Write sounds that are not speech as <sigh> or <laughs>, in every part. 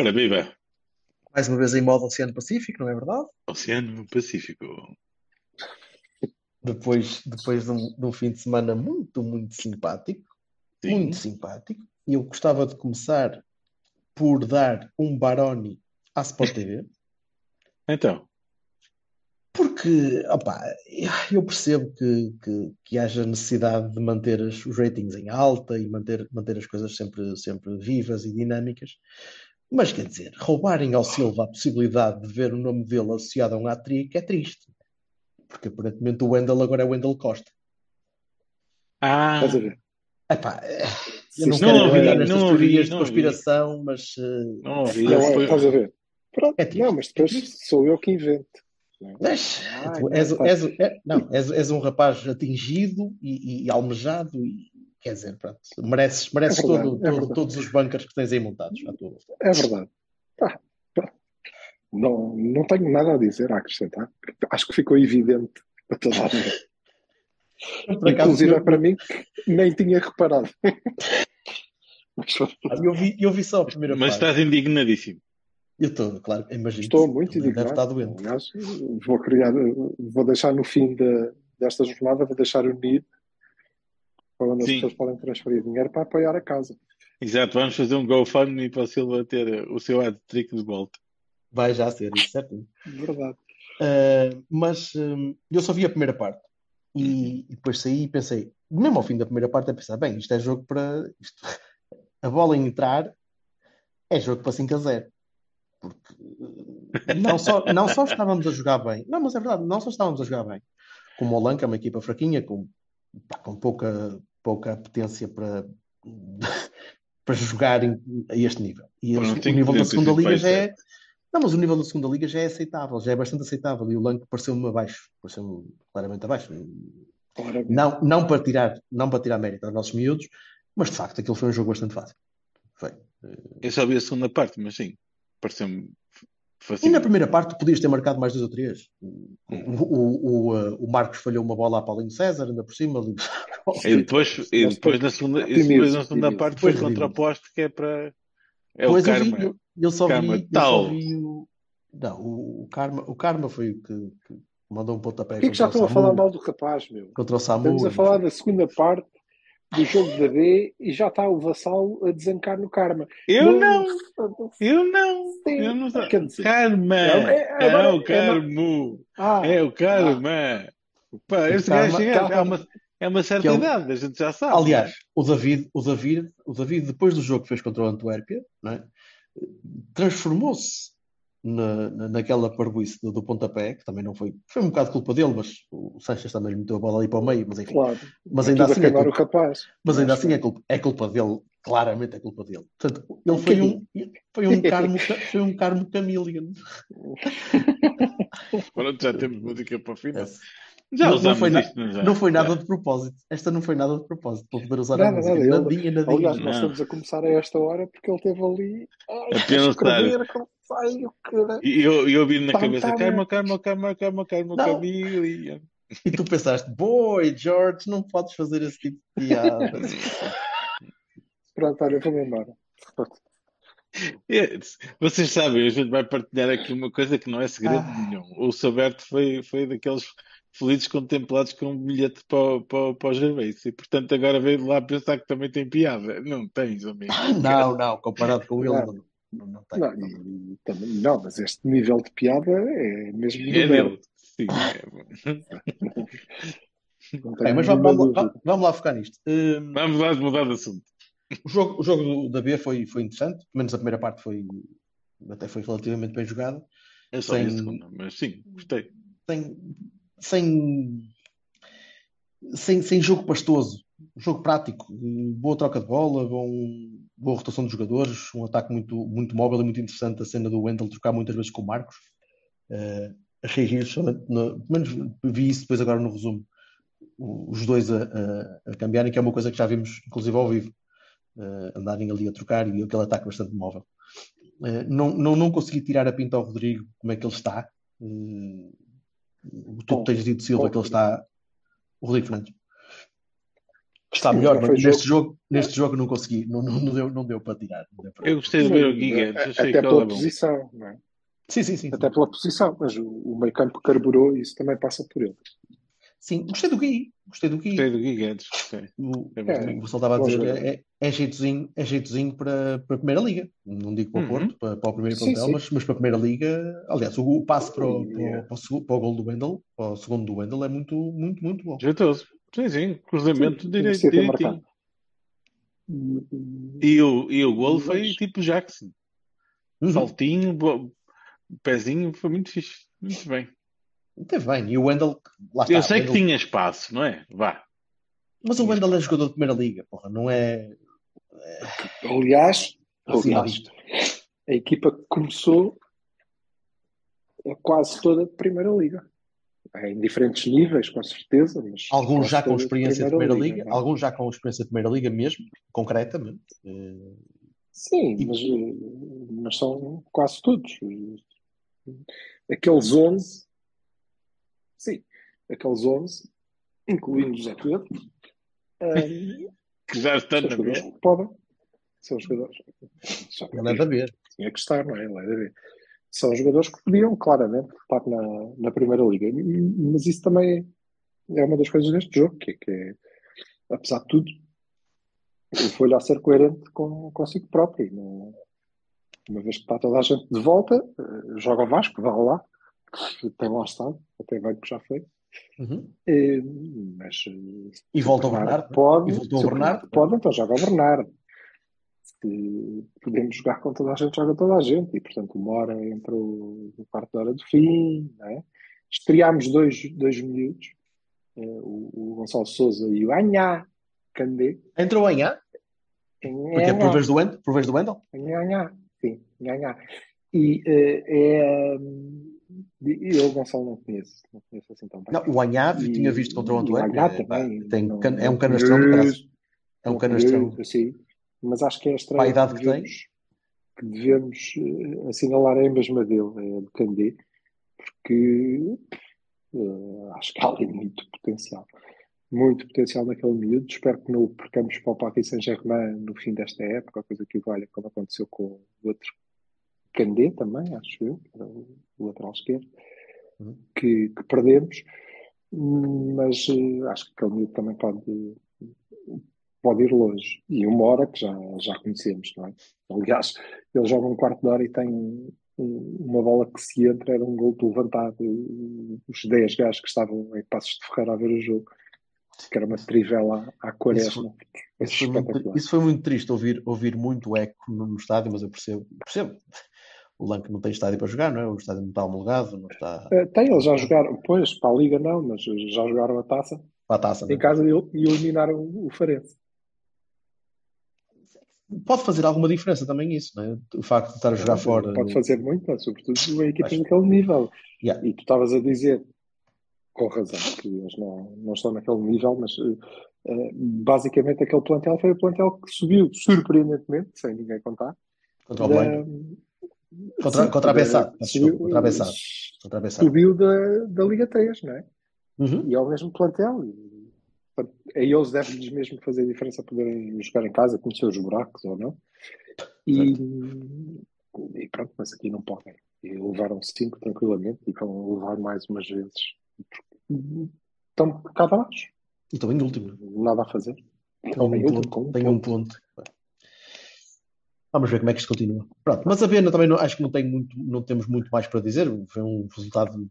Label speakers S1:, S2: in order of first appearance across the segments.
S1: Ora, viva!
S2: Mais uma vez em modo Oceano Pacífico, não é verdade?
S1: Oceano Pacífico.
S2: Depois, depois de, um, de um fim de semana muito, muito simpático.
S1: Sim.
S2: Muito simpático. E eu gostava de começar por dar um Baroni à Sport TV. <laughs>
S1: Então,
S2: Porque, opá, eu percebo que, que, que haja necessidade de manter os ratings em alta e manter, manter as coisas sempre, sempre vivas e dinâmicas. Mas quer dizer, roubarem ao Silva a possibilidade de ver o nome dele associado a um hat-trick é triste. Porque aparentemente o Wendel agora é Wendel Costa.
S1: ah,
S3: Estás a ver?
S2: Epá, eu não quero
S1: Não ouvi,
S2: nestas
S1: não ouvi,
S2: teorias de
S1: não ouvi.
S2: conspiração, mas eh,
S1: não ouvi.
S3: Não,
S1: foi-
S3: estás a ver? Pronto,
S2: É triste.
S3: não, mas depois sou eu que invento. não é?
S2: Mas,
S3: Ai,
S2: tu
S3: não,
S2: és, és- é- não, és, és um rapaz atingido e, e almejado e quer dizer, pronto, mereces, mereces
S3: É verdade,
S2: todo-
S3: é
S2: todo- todos os bunkers que tens aí montados à tua volta.
S3: É verdade. Pá. Não, não tenho nada a dizer, a acrescentar. Acho que ficou evidente para toda a
S2: acaso,
S3: Inclusive é
S2: eu,
S3: para mim que nem tinha reparado.
S2: Eu vi, eu vi só a primeira
S1: Mas
S2: parte.
S1: estás indignadíssimo.
S2: Eu estou, claro, imagino.
S3: estou muito
S2: Deve
S3: indignado.
S2: estar doente.
S3: Aliás, vou criar, vou deixar no fim de- desta jornada, vou deixar o NID para onde as
S1: Sim.
S3: pessoas podem transferir dinheiro para apoiar a casa.
S1: Exato, vamos fazer um GoFundMe para o Silva ter eh, o seu hat-trick de volta.
S2: Vai já ser isso, certo?
S3: Verdade.
S2: Uh, mas um, eu só vi a primeira parte e, e depois saí e pensei, mesmo ao fim da primeira parte, a pensar: bem, isto é jogo para. Isto, <laughs> a bola em entrar é jogo para 5 a 0. Porque uh, não só, não só estávamos a jogar bem, não, mas é verdade, não só estávamos a jogar bem, como o Lanca, uma equipa fraquinha, com, pá, com pouca, pouca potência para, <laughs> para jogar em- a este nível. E eles- o nível da segunda liga já é. Não, mas o nível da segunda liga já é aceitável, já é bastante aceitável. E o Lank pareceu-me abaixo, pareceu-me claramente abaixo.
S3: Claramente.
S2: Não, não para tirar, não para tirar mérito aos nossos miúdos, mas de facto aquilo foi um jogo bastante fácil. Foi.
S1: Eu só vi a segunda parte, mas sim, pareceu-me
S2: E na primeira parte podias ter marcado mais dois ou três. O, o, o, uh, o Marcos falhou uma bola a Paulinho César, ainda por cima. ali.
S1: E depois, e depois
S3: depois-
S1: na segunda, e
S3: otimismo,
S1: depois na segunda
S3: otimismo.
S1: parte foi
S2: Depois
S1: contra o
S2: otimismo.
S1: poste que é para. É o
S2: Pois eu vi,
S1: karma.
S2: eu, só
S1: Karma
S2: vi, eu
S1: tal.
S2: só vi o. Não, o, o Karma, o Karma foi o que, que mandou um pontapé
S3: Por que é que já estão a falar mal do rapaz, meu?
S2: contra o Samu.
S3: Estamos a
S2: e-
S3: falar da segunda parte do jogo da B e já está o Vassal a desancar no karma.
S1: Eu não, eu não,
S3: Sim,
S1: eu não sei.
S3: dizer,
S1: Karma!
S3: é- é-
S1: É,
S3: agora-
S1: o Carmo!
S3: Ah,
S1: É o Karma! Pá, esse
S2: Karma-
S1: gajo é,
S3: Karma.
S1: é uma, é uma certa
S2: é o-
S1: idade, a gente já sabe.
S2: Aliás, o David, o David, o David, depois do jogo que fez contra o Antuérpia, não é? transformou-se na, na- naquela parvoíce do, do pontapé, que também não foi, foi um bocado culpa dele, mas o Sanches também lhe meteu a bola ali para o meio, mas enfim,
S3: claro.
S2: mas
S3: É
S2: ainda
S3: a
S2: assim, é culpa,
S3: rapaz.
S2: mas ainda
S3: Acho
S2: assim é culpa, é culpa dele, claramente é culpa dele. Portanto, ele foi um, foi um carmo, <laughs> foi um carmo chameleon. <laughs>
S1: Pronto, já temos música para o final. Já
S2: Não- não foi
S1: isto, não já?
S2: Não foi nada de propósito. Esta não foi nada de propósito, para poder usar a
S3: Nada,
S2: música.
S3: nada, ele-
S2: Nadinha, nadinha.
S3: Aliás, nós estamos a começar a esta hora porque ele esteve ali ai,
S1: A
S3: a
S1: pensar.
S3: escrever sai o cara.
S1: E eu, eu ouvi na
S3: Pam,
S1: cabeça, calma, calma, calma, calma, calma. Camila.
S2: E tu pensaste, boy, George, não podes fazer esse tipo de piadas. <laughs>
S3: Pronto, olha, vou-me embora.
S1: É, Vocês sabem, a gente vai partilhar aqui uma coisa que não é segredo
S2: Ah.
S1: nenhum. O Soberto foi, foi daqueles felizes contemplados com um bilhete para, o- para, para o Gervais e, portanto, agora veio de lá pensar que também tem piada. Não tens, amigo.
S2: Não, não, comparado com ele,
S3: Não.
S2: Não, não, tem.
S3: Não, e, também, não, mas este nível de piada é mesmo
S1: É dele. Sim, é. <laughs>
S2: Mas vamos, vamos, vamos lá focar nisto. Hum,
S1: Vamos lá mudar de assunto.
S2: o, jogo, o jogo da B foi, foi interessante, pelo menos a primeira parte foi até foi relativamente bem jogada.
S1: Eu só
S2: Sem-
S1: vi a segunda, mas sim, gostei.
S2: Sem, sem sem, sem jogo pastoso, jogo prático, boa troca de bola, bom, boa rotação de jogadores, um ataque muito, muito móvel e muito interessante. A cena do Wendel trocar muitas vezes com o Marcos, uh, a reagir, pelo menos vi isso depois agora no resumo, os dois a, a, a cambiarem, que é uma coisa que já vimos, inclusive ao vivo, uh, andarem ali a trocar e aquele ataque bastante móvel. Uh, não, não, não consegui tirar a pinta ao Rodrigo como é que ele está. Uh, tu tens dito, Silva, que ele está. O Rodrigo Fernandes. Está melhor, mas neste jogo, jogo, neste jogo não consegui, não, não, não, deu, não deu para tirar. Deu para
S1: eu gostei de ver o Giga,
S3: até pela posição, não é?
S2: Sim, sim, sim.
S3: Até pela posição, mas o, o meio campo carburou e isso também passa por ele.
S2: Sim, gostei do Gui. Gostei do Gui.
S1: Gostei do Gui Guedes. Gostei.
S2: O, é, o estava a dizer é, é, é, jeitozinho, é jeitozinho para, para a Primeira Liga. Não digo para o Porto, uhum. para, para o primeiro plantel, mas, mas para a Primeira Liga. Aliás, o, o passe para o, para, para, o, para o gol do Wendel, para o segundo do Wendel, é muito, muito, muito bom.
S1: Jeitoso. Sim, sim. Cruzamento sim, direito, direitinho. E o, e o gol foi tipo Jackson. Uhum. Saltinho, bo... pezinho, foi muito fixe. Muito bem.
S2: Teve bem. E o Wendel.
S1: Lá está, Eu sei Wendell... que tinha espaço, não é? Vá.
S2: Mas o Wendel é jogador de primeira liga, porra, não é.
S3: Aliás, aliás a equipa começou é quase toda de primeira liga. Em diferentes níveis, com certeza. Mas
S2: alguns já com experiência de primeira, de primeira liga, liga alguns já com experiência de primeira liga mesmo, concretamente.
S3: Sim, e... mas, mas são quase todos. Aqueles 11 Sim, aqueles 11, incluindo José Pedro, um,
S1: que já estão na
S3: jogadores que podem. São jogadores.
S2: Ele é da ver.
S3: Tinha que estar, não é? Ele é da ver. São jogadores que podiam, claramente, estar na, na Primeira Liga. Mas isso também é uma das coisas deste jogo, que, é que é, apesar de tudo, foi lá ser coerente com, consigo próprio. Não, uma vez que está toda a gente de volta, eh, joga o Vasco, vá lá, tem lá estado, até bem que já foi.
S2: Uhum.
S3: E, mas,
S2: e volta o Bernardo?
S3: Pode,
S2: e voltou o Bernardo?
S3: Pode, então joga o Bernardo. Se podemos jogar com toda a gente, joga toda a gente. E, portanto, uma hora entrou no quarto da hora do fim. Né? Estreámos dois, dois minutos. Eh, o, o Gonçalo Souza e o Anhá Candê.
S2: Entrou o Anhá? Porque é por vez do Wendel? Por vez do Wendel?
S3: Anhá, sim. Anhá. E uh, é eu, Gonçalo, não conheço. Não conheço assim tão bem.
S2: Não, o Anhave tinha visto contra o Antoine.
S3: O também.
S2: Tem, é um canastrão de. É um canastrão.
S3: Sim, mas acho que é estranho.
S2: Para a idade que,
S3: devemos,
S2: tem.
S3: Que devemos uh, assinalar a mesma dele, é de Candé, porque uh, acho que há ali muito potencial. Muito potencial naquele miúdo. Espero que não o percamos para o Paris Saint-Germain no fim desta época, coisa que valha, como aconteceu com o outro Candé também, acho eu, o lateral esquerdo, uhum. que, que, perdemos, mas uh, acho que aquele miúdo também pode, pode ir longe. E uma hora que já, já conhecemos, não é? Aliás, ele joga um quarto de hora e tem uma bola que se entra, era um gol levantado. Os 10 gajos que estavam em Passos de Ferreira a ver o jogo, que era uma trivela à quaresma.
S2: Isso, isso, foi muito, isso foi muito triste ouvir, ouvir muito eco no, estádio, mas eu percebo, percebo o Lanque não tem estádio para jogar, não é? O estádio não está homologado, não está.
S3: Uh, tem, eles já jogaram, pois, para a Liga não, mas já jogaram a taça.
S2: Para a taça,
S3: Em é? casa e eliminaram o Farense.
S2: Pode fazer alguma diferença também isso, não é? O facto de estar a jogar fora.
S3: Pode fazer muito, sobretudo a equipa Acho... naquele nível.
S2: Yeah.
S3: E tu estavas a dizer, com razão, que eles não, não estão naquele nível, mas uh, basicamente aquele plantel foi o plantel que subiu surpreendentemente, sem ninguém contar.
S2: Contra o da, Contra, Sim, contra a Bessade. Subiu, contra a. Contra a.
S3: Subiu da, da Liga 3, não é?
S2: Uhum.
S3: E é o mesmo plantel. E, a eles deve-lhes mesmo fazer diferença poderem jogar em casa, conhecer os buracos ou não. E, e pronto, mas aqui não podem. E levaram 5 tranquilamente e vão levar mais umas vezes. Estão cá.
S2: E estão em último.
S3: Nada a fazer.
S2: Tem um, ponto, tem um ponto. Vamos ver como é que isto continua. Pronto, mas a Viena também não, acho que não, tem muito, não temos muito mais para dizer. Foi um resultado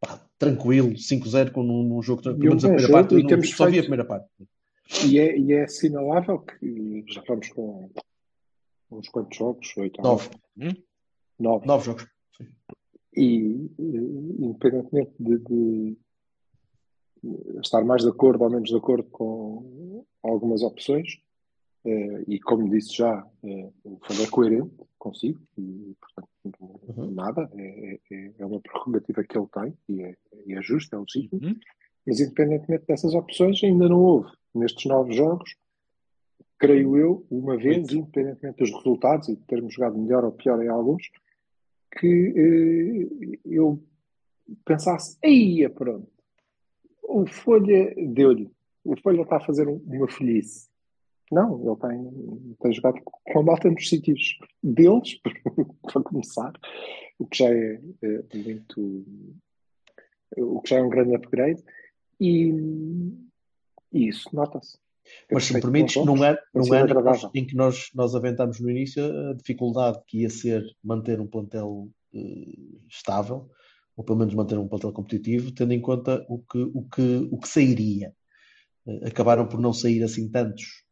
S2: pá, tranquilo, 5-0 num, num jogo pelo menos a primeira parte. E temos só feito... vi a primeira parte.
S3: E é, e é assinalável que já estamos com uns quantos jogos? Oito,
S2: nove.
S3: Hum? Nove.
S2: Nove jogos. Sim.
S3: E independentemente de, de, estar mais de acordo ou menos de acordo com algumas opções. Eh, e como disse já, eh, o Folha é coerente consigo, e portanto nada, é, é, é uma prerrogativa que ele tem e é, e é justo, é legítimo.
S1: Uhum.
S3: Mas independentemente dessas opções, ainda não houve nestes novos jogos, creio eu, uma vez, independentemente dos resultados e de termos jogado melhor ou pior em alguns, que eh, eu pensasse, aí pronto, o Folha deu-lhe, o Folha está a fazer um- uma folhice. Não, ele tem, tem jogado com a malta nos sítios deles, <laughs> para começar, o que já é, é muito. o que já é um grande upgrade, e, e isso nota-se.
S2: Mas se me permites, num ano, num ano em que nós- nós, aventámos no início a dificuldade que ia ser manter um plantel eh, estável, ou pelo menos manter um plantel competitivo, tendo em conta o que, o que, o que sairia. Eh, acabaram por não sair assim tantos.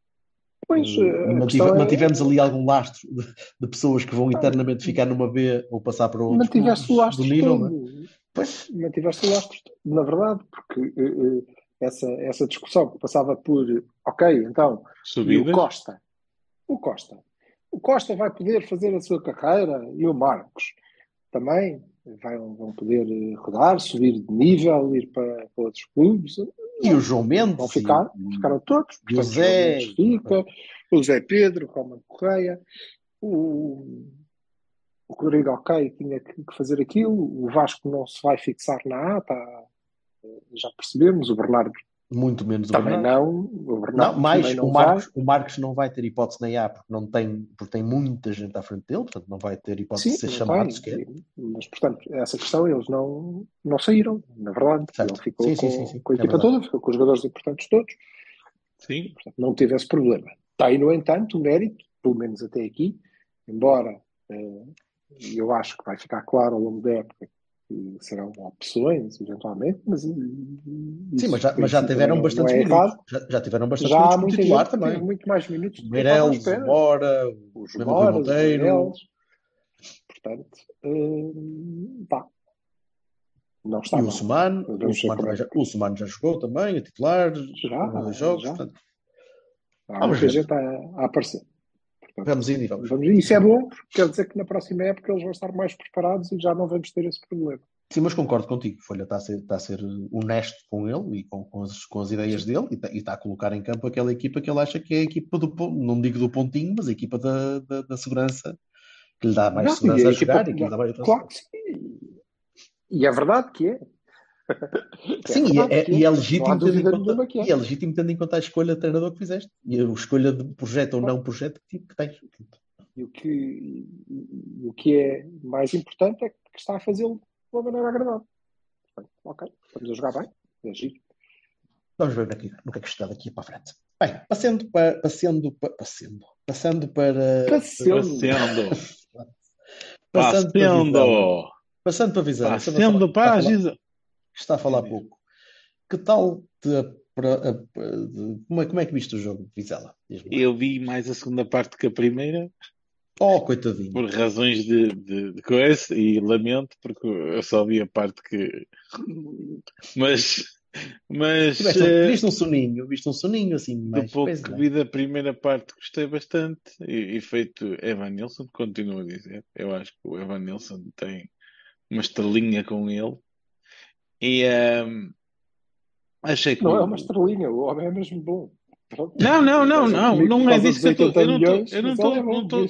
S3: Pois,
S2: Eh, mantive-
S3: é-
S2: mantivemos ali algum lastro de, de pessoas que vão eternamente ficar numa B ou passar para outros
S3: Mantiveste o lastro
S2: do nível, não é?
S3: todo. Mantiveste o lastro na verdade, porque eh, essa, essa discussão que passava por, ok, então, e o. Costa? O Costa. O Costa vai poder fazer a sua carreira e o Marcos também vai, vão poder eh, rodar, subir de nível, ir para, para outros clubes.
S2: E o João Mendes.
S3: Vão ficar, ficaram todos.
S2: o
S3: Portanto, Mendes fica, o Zé Pedro, o Roman Correia, o, o Rodrigo Ok tinha que, que fazer aquilo, o Vasco não se vai fixar na A, tá, já percebemos, o Bernardo
S2: muito menos o
S3: também
S2: Bernardo.
S3: não, o Bernardo
S2: Não, mais,
S3: também não
S2: o
S3: vai.
S2: Marcos, o Marcos não vai ter hipótese na A porque não tem, porque tem muita gente à frente dele, portanto não vai ter hipótese
S3: Sim,
S2: de ser chamado sequer.
S3: mas portanto, essa questão eles não, não saíram, na verdade.
S2: Certo.
S3: Ele ficou
S2: Sim,
S3: com,
S2: sim, sim, sim.
S3: com a
S2: É
S3: equipa
S2: verdade.
S3: toda, ficou com os jogadores importantes todos.
S1: Sim.
S3: Portanto, não teve esse problema. Tem, no entanto, o mérito, pelo menos até aqui, embora eh, eu acho que vai ficar claro ao longo da época que serão opções, eventualmente, mas. eh,
S2: Sim, mas já, mas já tiveram bastantes
S3: não é
S2: minutos. Já, já tiveram bastantes
S3: Já
S2: minutos como titular
S3: gente
S2: também.
S3: muito mais minutos
S2: O Meireles, o. Mora, o Monteiro.
S3: Portanto, eh, pá, não está
S2: E o
S3: mal.
S2: Sumano, o
S3: como é
S2: já, o já jogou também, a titular,
S3: Já,
S2: jogou dois jogos,
S3: já.
S2: portanto,
S3: Há muita gente a, a aparecer.
S2: Vamos indo e vamos.
S3: vamos- Isso é bom, porque quer dizer que na próxima época eles vão estar mais preparados e já não vamos ter esse problema.
S2: Sim, mas concordo contigo. Folha está a ser, está a ser honesto com ele e com, com, as, com as ideias dele e está, e está a colocar em campo aquela equipa que ele acha que é a equipa do, não digo do pontinho, mas a equipa da, da, da segurança, que lhe dá mais
S3: Não,
S2: segurança
S3: e a
S2: a jogar
S3: equipa-
S2: e que lhe dá mais
S3: Claro que sim. E é verdade que é. <laughs>
S2: Sim, e
S3: verdade
S2: é,
S3: que
S2: e é legítimo tendo em conta,
S3: é.
S2: e é legítimo tendo em conta a escolha de treinador que fizeste e a escolha de projeto ou não projeto que, que tens.
S3: E o que, o que é mais importante é que está a fazê-lo de uma maneira agradável. Portanto, ok, estamos a jogar bem, é giro.
S2: Vamos ver que, no que é que está daqui para a frente. Bem, passando para, passando, pa- passando, passando para.
S1: Passando.
S2: passando <laughs> para.
S1: Passando.
S2: Passando para Vizela. Essa
S1: Passando para a Giza.
S2: está a falar pouco. Que tal de- como, é, como é que viste o jogo Vizela?
S1: Eu vi mais a segunda parte que a primeira,
S2: Oh, coitadinho.
S1: por razões de, de, de coisa, e lamento, porque eu só vi a parte que. <laughs> Mas. Mas.
S2: Tiveste
S1: eh,
S2: viste um soninho, viste um soninho assim,
S1: Do
S2: mais
S1: pouco
S2: coisa,
S1: que
S2: é?
S1: vi da primeira parte, gostei bastante. E, e feito Evan Nilsson, continuo a dizer. Eu acho que o Evan Nilsson tem uma estrelinha com ele. E ehm, achei que.
S3: Não é uma estrelinha, o homem é mesmo bom. Pronto.
S1: Não, não, não, não, não
S3: por
S1: é disso que eu estou. Eu
S3: 80
S1: não estou, eu não estou, não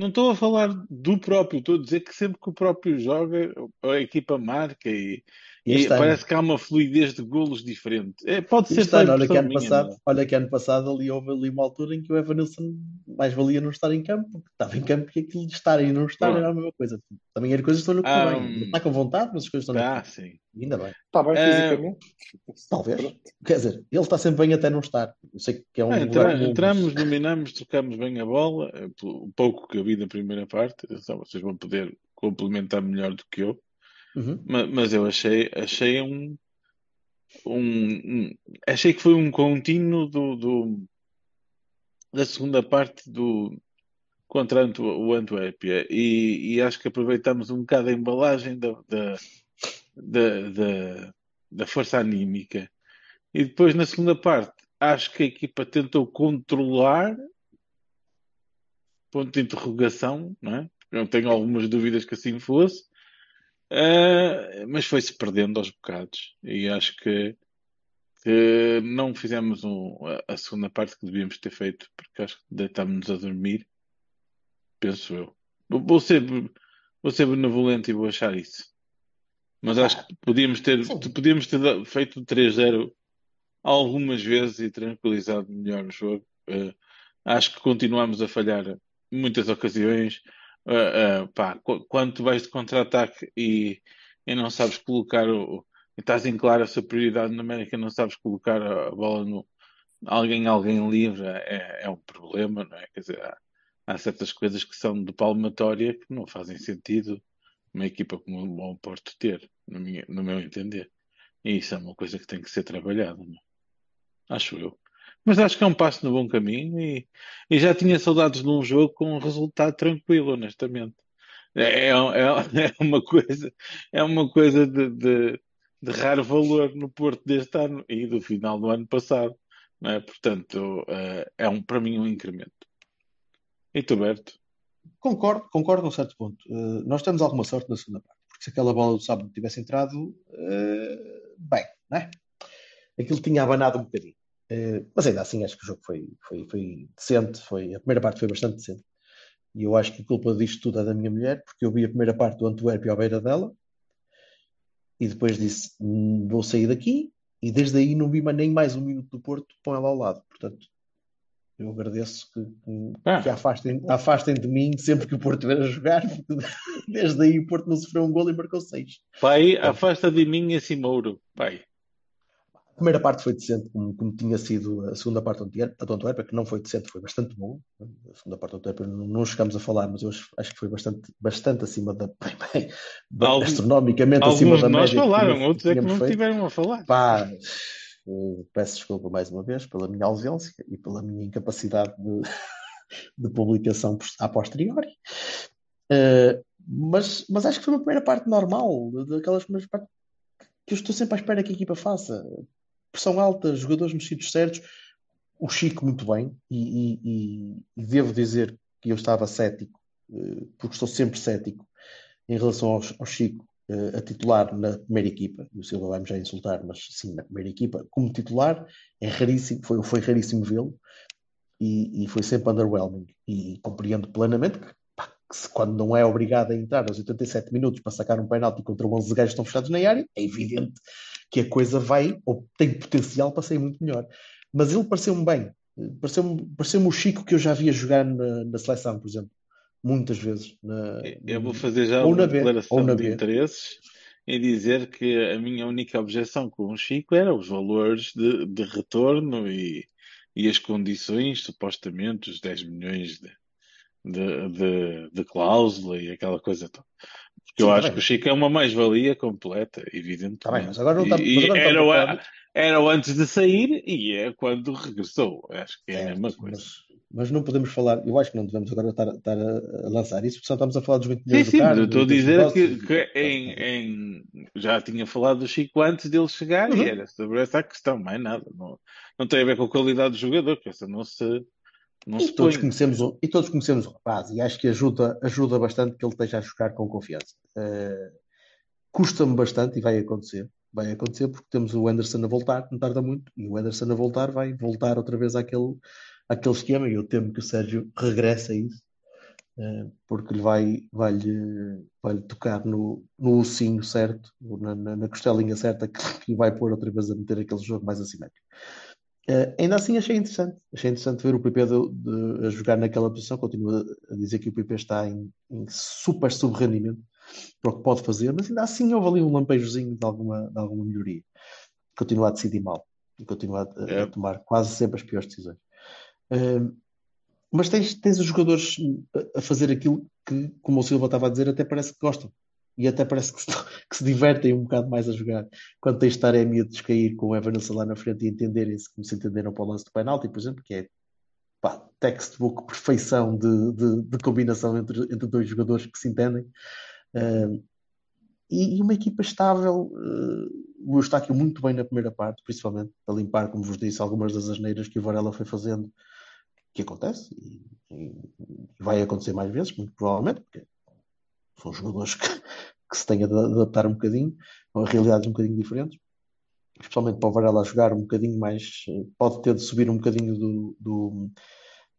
S1: não estou a falar do próprio. Estou a dizer que sempre que o próprio joga, a equipa marca e,
S2: E
S1: e
S2: este ano?
S1: parece que há uma fluidez de golos diferente. É, pode ser
S2: Este ano, olha que ano
S1: minha,
S2: passado,
S1: não é?
S2: olha que ano passado ali houve ali uma altura em que o Evanilson mais valia não estar em campo, porque estava em campo e aquilo de estar e não estar
S1: Bom.
S2: era a mesma coisa. Também as coisas estão correr
S1: Ah,
S2: bem.
S1: hum.
S2: Está com vontade, mas as coisas estão
S1: Ah,
S2: correr
S1: sim.
S2: Ainda bem.
S3: Está bem fisicamente?
S2: Talvez.
S3: Pronto.
S2: Quer dizer, ele está sempre bem até não estar. Eu sei que é um lugar
S1: entra- entramos, dominamos, trocamos bem a bola. eh, O pouco que eu vi da primeira parte, só vocês vão poder complementar melhor do que eu.
S2: Mas- Uhum.
S1: Ma- Mas, eu achei, achei um, um, um- achei que foi um contínuo do, do- da segunda parte do contra Antu- o Antuérpia e, e acho que aproveitamos um bocado a embalagem da, da, da, da, da força anímica E depois, na segunda parte, acho que a equipa tentou controlar, ponto de interrogação, não é? Eu tenho algumas dúvidas que assim fosse, uh, mas foi-se perdendo aos bocados. E acho que, que não fizemos um, a segunda parte que devíamos ter feito, porque acho que deitámos-nos a dormir, penso eu. Vou ser, vou ser benevolente e vou achar isso. Mas acho que podíamos ter, podíamos ter feito 3-0 algumas vezes e tranquilizado melhor o jogo. Uh, acho que continuamos a falhar muitas ocasiões. Uh, pá, quando tu vais de contra-ataque e, e não sabes colocar o. estás em clara superioridade numérica, não sabes colocar a, bola no. Alguém, alguém livre é, é um problema, não é? Quer dizer, há, há certas coisas que são de palmatória que não fazem sentido uma equipa como o Porto ter, no, minha, no meu entender. E isso é uma coisa que tem que ser trabalhada, é? acho eu. Mas acho que é um passo no bom caminho e, e já tinha saudades de um jogo com um resultado tranquilo, honestamente. É, é, é, é uma coisa, é uma coisa de, de, de, raro valor no Porto deste ano e do final do ano passado. É? Portanto, é, é um, para mim um incremento. E tu, Berto?
S2: Concordo, concordo a um certo ponto. Uh, nós temos alguma sorte na segunda parte, porque se aquela bola do sábado tivesse entrado, uh, bem, né? Aquilo tinha abanado um bocadinho. Uh, mas ainda assim acho que o jogo foi, foi, foi decente, foi, a primeira parte foi bastante decente. E eu acho que a culpa disto tudo é da minha mulher, porque eu vi a primeira parte do Antuérpia à beira dela, e depois disse, hum, vou sair daqui, e desde aí não vi mais nem mais um minuto do Porto com ela ao lado. Portanto, eu agradeço que, que, ah. que afastem, afastem de mim sempre que o Porto vier a jogar, porque desde aí o Porto não sofreu um gol e marcou seis.
S1: Pai, afasta de mim esse Mouro, pai.
S2: A primeira parte foi decente, como, como tinha sido a segunda parte do Antuérpia, que não foi decente, foi bastante bom. A segunda parte do Antuérpia não, não chegamos a falar, mas eu acho, que foi bastante, bastante acima da. <laughs> Bem,
S1: Algum,
S2: astronomicamente acima da média.
S1: Nós falaram, outros é que não feito. tiveram a falar.
S2: Pá, peço desculpa mais uma vez pela minha ausência e pela minha incapacidade de, <laughs> de publicação a posteriori. Uh, mas, mas acho que foi uma primeira parte normal, daquelas primeiras partes que eu estou sempre à espera que a equipa faça. Pressão alta, jogadores mexidos certos, o Chico muito bem, e, e, e devo dizer que eu estava cético, uh, porque estou sempre cético em relação ao, ao Chico, uh, a titular na primeira equipa, e o Silva vai-me já insultar, mas sim, na primeira equipa, como titular, é raríssimo, foi, foi raríssimo vê-lo, e, e, foi sempre underwhelming, e, compreendo plenamente que, que se, quando não é obrigado a entrar aos 87 minutos para sacar um penalti contra 11 gajos que estão fechados na área, é evidente que a coisa vai, ou tem potencial para sair muito melhor. Mas ele pareceu-me bem, pareceu-me pareceu o Chico que eu já via jogar na, na seleção, por exemplo muitas vezes. Na,
S1: eu vou fazer já uma declaração de B. interesses e dizer que a minha única objeção com o Chico era os valores de, de retorno e, e as condições, supostamente, os 10 milhões de, de, de, de cláusula e aquela coisa toda. Porque Sim, eu tá acho bem. que o Chico é uma mais-valia completa, evidentemente. Tá bem,
S2: mas agora não está,
S1: e, agora era, o, era antes de sair e é quando regressou. Acho que é, é a mesma coisa. Mas
S2: mas não podemos falar, eu acho que não devemos agora estar, estar a, lançar isso, porque só estamos a falar dos 20 milhões
S1: sim, sim,
S2: Carlos,
S1: estou a dizer que, que em, em, já tinha falado do Chico antes dele chegar uhum. e era sobre essa questão, mais nada. Não, não tem a ver com a qualidade do jogador, que essa não se. Não
S2: e,
S1: se
S2: todos conhecemos o, e todos conhecemos o rapaz, e acho que ajuda, ajuda bastante que ele esteja a jogar com confiança. Uh, Custa-me bastante e vai acontecer. Vai acontecer porque temos o Anderson a voltar, não tarda muito, e o Anderson a voltar vai voltar outra vez àquele aquele esquema, e eu temo que o Sérgio regresse a isso, uh, porque lhe vai, vai, -lhe, vai -lhe tocar no, no ossinho certo, na, na, na costelinha certa, que, que vai pôr outra vez a meter aquele jogo mais assimétrico. Uh, ainda assim achei interessante, achei interessante ver o de, a jogar naquela posição, continuo a dizer que o PP está em, em super sub-rendimento para o que pode fazer, mas ainda assim houve ali um lampejozinho de alguma, de alguma melhoria. Continua a decidir mal e continua a, a, é. tomar quase sempre as piores decisões mas tens, tens os jogadores a fazer aquilo que, como o Silva estava a dizer, até parece que gostam. E até parece que se, <laughs> que se divertem um bocado mais a jogar. Quando tens de estar a miúdos cair com o Evanilson lá na frente e entenderem-se como se entenderam para o lance do penalti, por exemplo, que é pá, textbook perfeição de, de, de combinação entre, entre dois jogadores que se entendem. Uh, e, e uma equipa estável. Uh, o Eustáquio muito bem na primeira parte, principalmente a limpar, como vos disse, algumas das asneiras que o Varela foi fazendo, que acontece e, e vai acontecer mais vezes, muito provavelmente, porque são jogadores que, que se têm a adaptar um bocadinho a realidades um bocadinho diferentes especialmente para o Varela jogar um bocadinho mais, pode ter de subir um bocadinho do, do,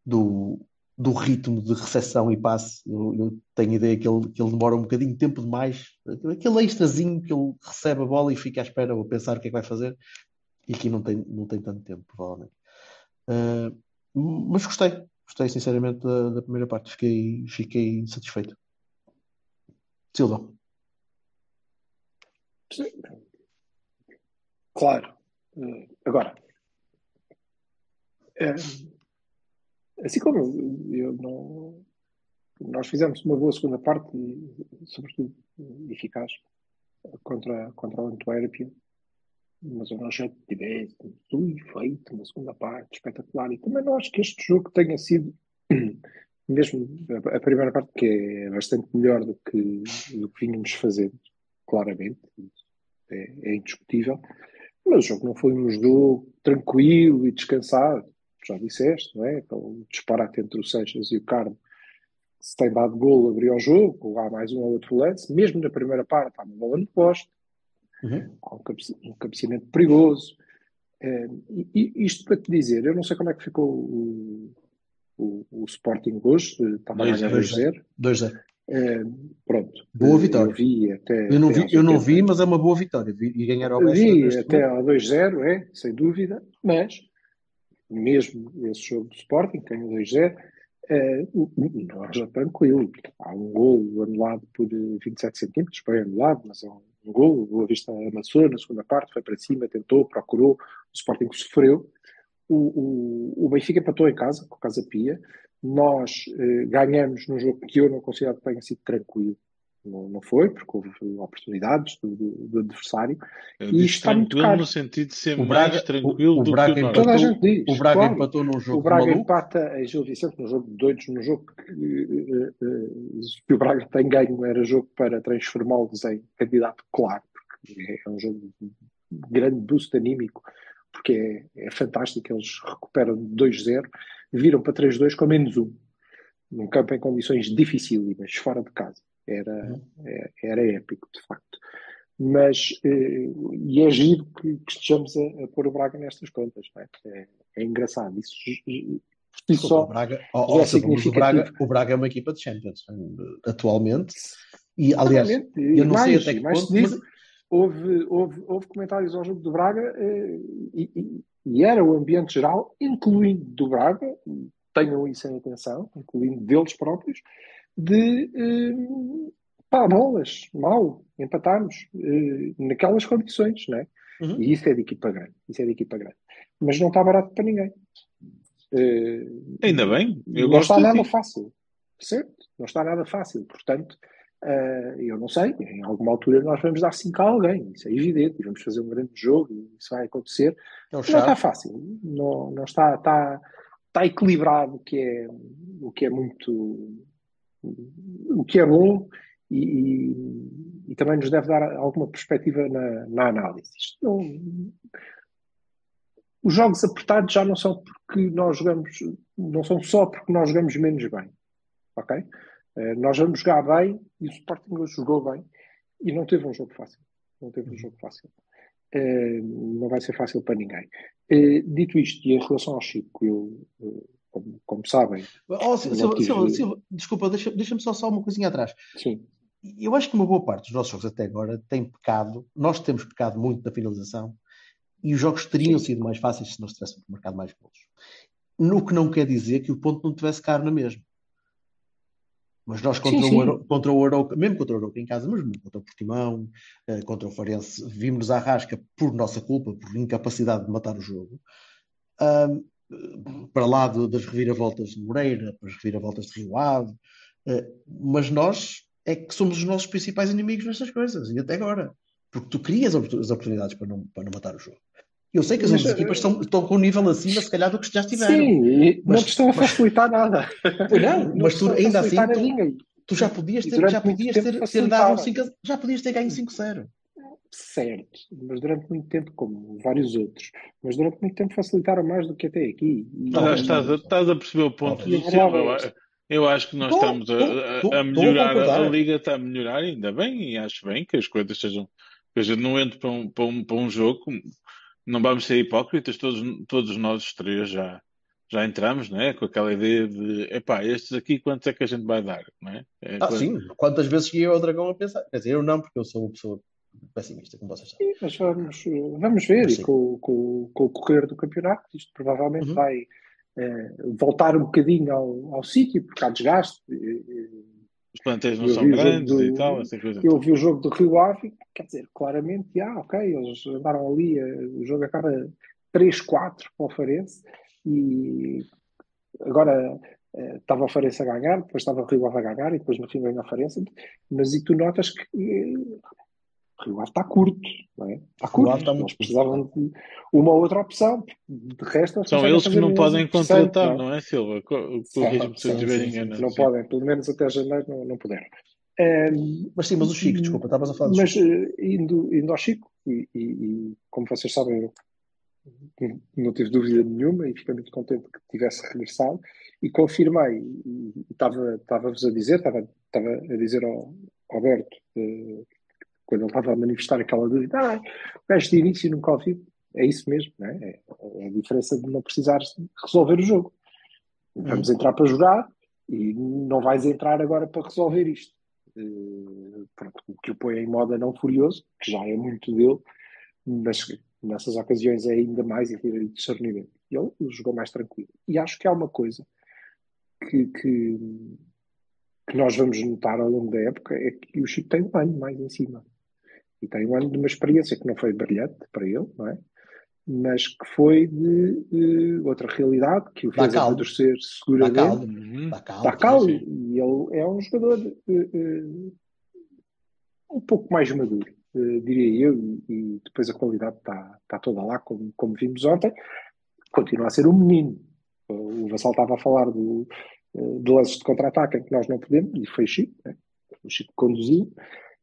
S2: do, do ritmo de recepção e passe. Eu, eu, tenho a ideia que ele, que ele demora um bocadinho de tempo demais, aquele extrazinho que ele recebe a bola e fica à espera ou pensar o que é que vai fazer, e aqui não tem, não tem tanto tempo, provavelmente. Uh, mas gostei, gostei sinceramente da, da, primeira parte, fiquei, fiquei satisfeito. Silva.
S3: Claro. Agora, é, assim como eu não. Nós fizemos uma boa segunda parte, sobretudo eficaz, contra, contra o Antuérpia, mas eu não achei que tivesse tudo feito na segunda parte, espetacular. E também não acho que este jogo tenha sido, mesmo a, a primeira parte, que é bastante melhor do que, do que vínhamos fazendo, claramente, é, é indiscutível. Mas o jogo não foi um jogo tranquilo e descansado, já disseste, não é? Então, disparate entre o Seixas e o Carmo. Se tem dado golo, abriu o jogo, há mais um ou outro lance, mesmo na primeira parte, há uma bola no poste, uhum. há um, cabeceamento perigoso. É, e, isto para te dizer, eu não sei como é que ficou o, o, o Sporting hoje, estava a ganhar 2-0.
S2: 2-0.
S3: É, pronto.
S2: Boa vitória.
S3: Eu, vi até,
S2: eu não,
S3: até
S2: vi, eu não vi, mas é uma boa vitória. Vi, e ganhar ao
S3: Vi até ao 2-0, é, sem dúvida, mas mesmo esse jogo do Sporting, tem o 2-0, é, nós já tranquilo. Há um gol anulado por 27 centímetros, bem anulado, mas é um, um gol. O Boa Vista amassou na segunda parte, foi para cima, tentou, procurou. O Sporting sofreu. O, o, o Benfica empatou em casa, com a Casa Pia nós eh, ganhamos num jogo que eu não considero que tenha sido tranquilo. Não, não foi, porque houve oportunidades do, do, do adversário.
S1: Eu e está muito caro. no sentido de ser o Braga, mais tranquilo o, o do Braga que o
S3: Toda a gente diz.
S2: O Braga claro, empatou num jogo
S3: O Braga maluco. empata a Gil Vicente num jogo de doidos, num jogo que, uh, uh, que o Braga tem ganho, era jogo para transformá-los em candidato claro, porque é um jogo de grande boost anímico, porque é, é fantástico, eles recuperam 2-0 viram para 3-2 com menos um, num campo em condições dificílimas, fora de casa. Era, uhum. é, era épico, de facto. Mas, eh, e é giro que, que estejamos a, a, pôr o Braga nestas contas, é? É, é? engraçado. Isso, isso só
S2: o Braga, é o, Braga, o Braga é uma equipa de Champions, atualmente. E, aliás, eu não sei até que ponto, mas...
S3: houve, houve, houve comentários ao jogo do Braga eh, e, e era o ambiente geral, incluindo do Braga, tenham isso em atenção, incluindo deles próprios, de eh, pá, bolas, mal, empatarmos eh, naquelas condições, não é? Uhum. E isso é de equipa grande, isso é de equipa grande. Mas não está barato para ninguém.
S1: Eh, Ainda bem,
S3: eu não está nada fácil, certo? Não está nada fácil, portanto, Uh, eu não sei, em alguma altura nós vamos dar 5 a alguém, isso é evidente, e vamos fazer um grande jogo, e isso vai acontecer. É não está fácil, não, não está, está, está equilibrado, o que é, o que é muito. o que é bom e, e, e também nos deve dar alguma perspectiva na, na análise. Não, os jogos apertados já não são porque nós jogamos, não são só porque nós jogamos menos bem, ok? Uh, nós vamos jogar bem e o Sporting hoje jogou bem e não teve um jogo fácil. Não teve um jogo fácil. Uh, não vai ser fácil para ninguém. Uh, dito isto, e em relação ao Chico, eu, como, como, sabem.
S2: Oh, Silva, tive... Silva, desculpa, deixa-me deixa só, só uma coisinha atrás.
S3: Sim.
S2: Eu acho que uma boa parte dos nossos jogos até agora tem pecado, nós temos pecado muito da finalização e os jogos teriam Sim. sido mais fáceis se nós tivéssemos marcado mais gols. No que não quer dizer que o ponto não tivesse caro na mesma. Mas nós contra, sim, sim. O, Euro, contra o Euro, mesmo contra o Euro em casa, mas contra o Portimão, uh, contra o Farense, vimos à rasca por nossa culpa, por incapacidade de matar o jogo. Uh, para lá do, das reviravoltas de Moreira, para as reviravoltas de Rio Ave, uh, mas nós é que somos os nossos principais inimigos nestas coisas, e até agora. Porque tu crias as oportunidades para não, para não matar o jogo. Eu sei que as outras equipas estão, estão com um nível acima, se calhar, do que já estiveram.
S3: Sim, mas, não te estão a facilitar mas, nada.
S2: Pois não, <laughs> mas tu ainda assim. Tu, Tu já podias ter, já podias ter, ter dado um
S3: facilitaram.
S2: 5 a- já podias ter ganho 5-0.
S3: certo, mas durante muito tempo, como vários outros, mas durante muito tempo facilitaram mais do que até aqui. E,
S1: Estás, a, estás a perceber o ponto
S2: Talvez.
S1: do
S3: E
S1: Silva. Eu- Eu acho que nós
S2: Estou-
S1: estamos a,
S2: estou-
S1: a- a
S2: a
S1: melhorar, a,
S2: concordar.
S1: Liga está a melhorar, ainda bem, e acho bem que as coisas sejam. Que a gente não entre para um, para um, para um jogo, não vamos ser hipócritas, todos, todos nós os três já, já entramos, não é? Com aquela ideia de, epá, estes aqui, quantos é que a gente vai dar, não é? É,
S2: Ah,
S1: quando-
S2: sim. Quantas vezes cheguei ao Dragão a pensar? Quer dizer, eu não, porque eu sou uma pessoa pessimista, como vocês sabem.
S3: Sim, mas vamos, vamos ver,
S2: Mas
S3: com, com, com o correr do campeonato, isto provavelmente
S2: Uhum.
S3: vai eh, voltar um bocadinho ao, ao sítio, porque há desgaste. E- e-
S1: Os plantéis não
S3: Eu
S1: são grandes
S3: do-
S1: e tal, essa coisa.
S3: Eu vi o jogo do Rio Ave, quer dizer, claramente, ah, ok, eles andaram ali, eh, o jogo acaba 3-4 para o Farense, e agora eh, estava o Farense a ganhar, depois estava o Rio Ave a ganhar, e depois no fim ganha o Farense, mas e tu notas que eh, Rio Ave está curto, não é? Está
S2: Rio
S3: curto,
S2: Ave está muito
S3: eles precisavam de uma outra opção, de resto
S1: São eles que não
S3: um
S1: podem contratar,
S3: não é?
S1: não é, Silva? Se eu estiver enganado.
S3: Não
S1: sim.
S3: podem, pelo menos até janeiro não, não puderam. Ehm,
S2: Mas sim, mas o Chico, desculpa, estavas a falar do
S3: mas
S2: Chico.
S3: eh, indo, indo ao Chico, e, e- e como vocês sabem, eu não- tive dúvida nenhuma e fiquei muito contente que tivesse regressado e confirmei, e estava- estava-vos a dizer, estava, estava a dizer ao ao Alberto, eh, quando ele estava a manifestar aquela dúvida, ah, gajo de início nunca ouvi, é isso mesmo, não é? É a diferença de não precisares resolver o jogo. Vamos entrar para jogar e não vais entrar agora para resolver isto. Eh, pronto, o que o põe em moda não furioso, que já é muito dele, mas nessas ocasiões é ainda mais e ter discernimento. E ele jogou mais tranquilo. E acho que há uma coisa que, que, que nós vamos notar ao longo da época é que o Chico tem um ano mais em cima. E tem um ano de uma experiência que não foi brilhante para ele, não é? Mas que foi de, de outra realidade, que o
S2: Dá
S3: fez
S2: caldo.
S3: amadurecer
S2: Dá
S3: seguramente.
S2: caldo.
S1: Uhum.
S2: Dá caldo.
S3: Calmo
S1: sim.
S3: e ele é um jogador eh, eh, um pouco mais maduro, eh, diria eu, e, e depois a qualidade está está toda lá, como, como vimos ontem. Continua a ser um menino. O Vassal estava a falar do, de lances de contra-ataque em que nós não podemos, e foi Chico, né? o Chico conduziu,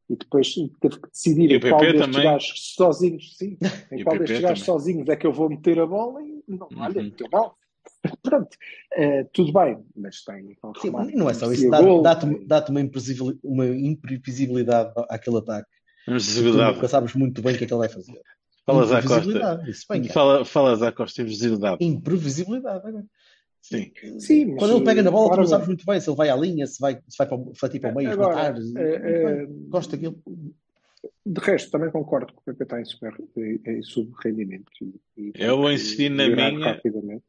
S3: e depois teve que decidir em qual destes
S1: também.
S3: gajos sozinhos, sim, <laughs> em
S1: E
S3: qual destes gajos sozinhos é que eu vou meter a bola e não, olha,
S1: Uhum.
S3: meteu mal. <laughs> Pronto, eh, tudo bem, mas tem
S2: Sim, não é só isso, dá- dá-te
S3: tem-
S2: dá-te uma, imprevisibili- uma imprevisibilidade àquele ataque.
S1: Vamos
S2: Tu
S1: visibilidade.
S2: nunca sabes muito bem o que é que ele vai fazer.
S1: Falas à Costa.
S2: Imprevisibilidade, isso bem.
S1: Fala, falas à Costa visibilidade.
S2: Imprevisibilidade agora.
S1: Sim.
S3: Sim, mas,
S2: Quando ele pega na bola, tu não sabes muito bem se ele vai à linha, se vai, se vai para, o- vai tipo meio,
S3: Agora,
S2: matar.
S3: eh, eh,
S2: Gosto daquilo.
S3: De resto, também concordo que o PP está em super em, subrendimento. E,
S1: Eu vou insistir na minha.
S3: Rapidamente.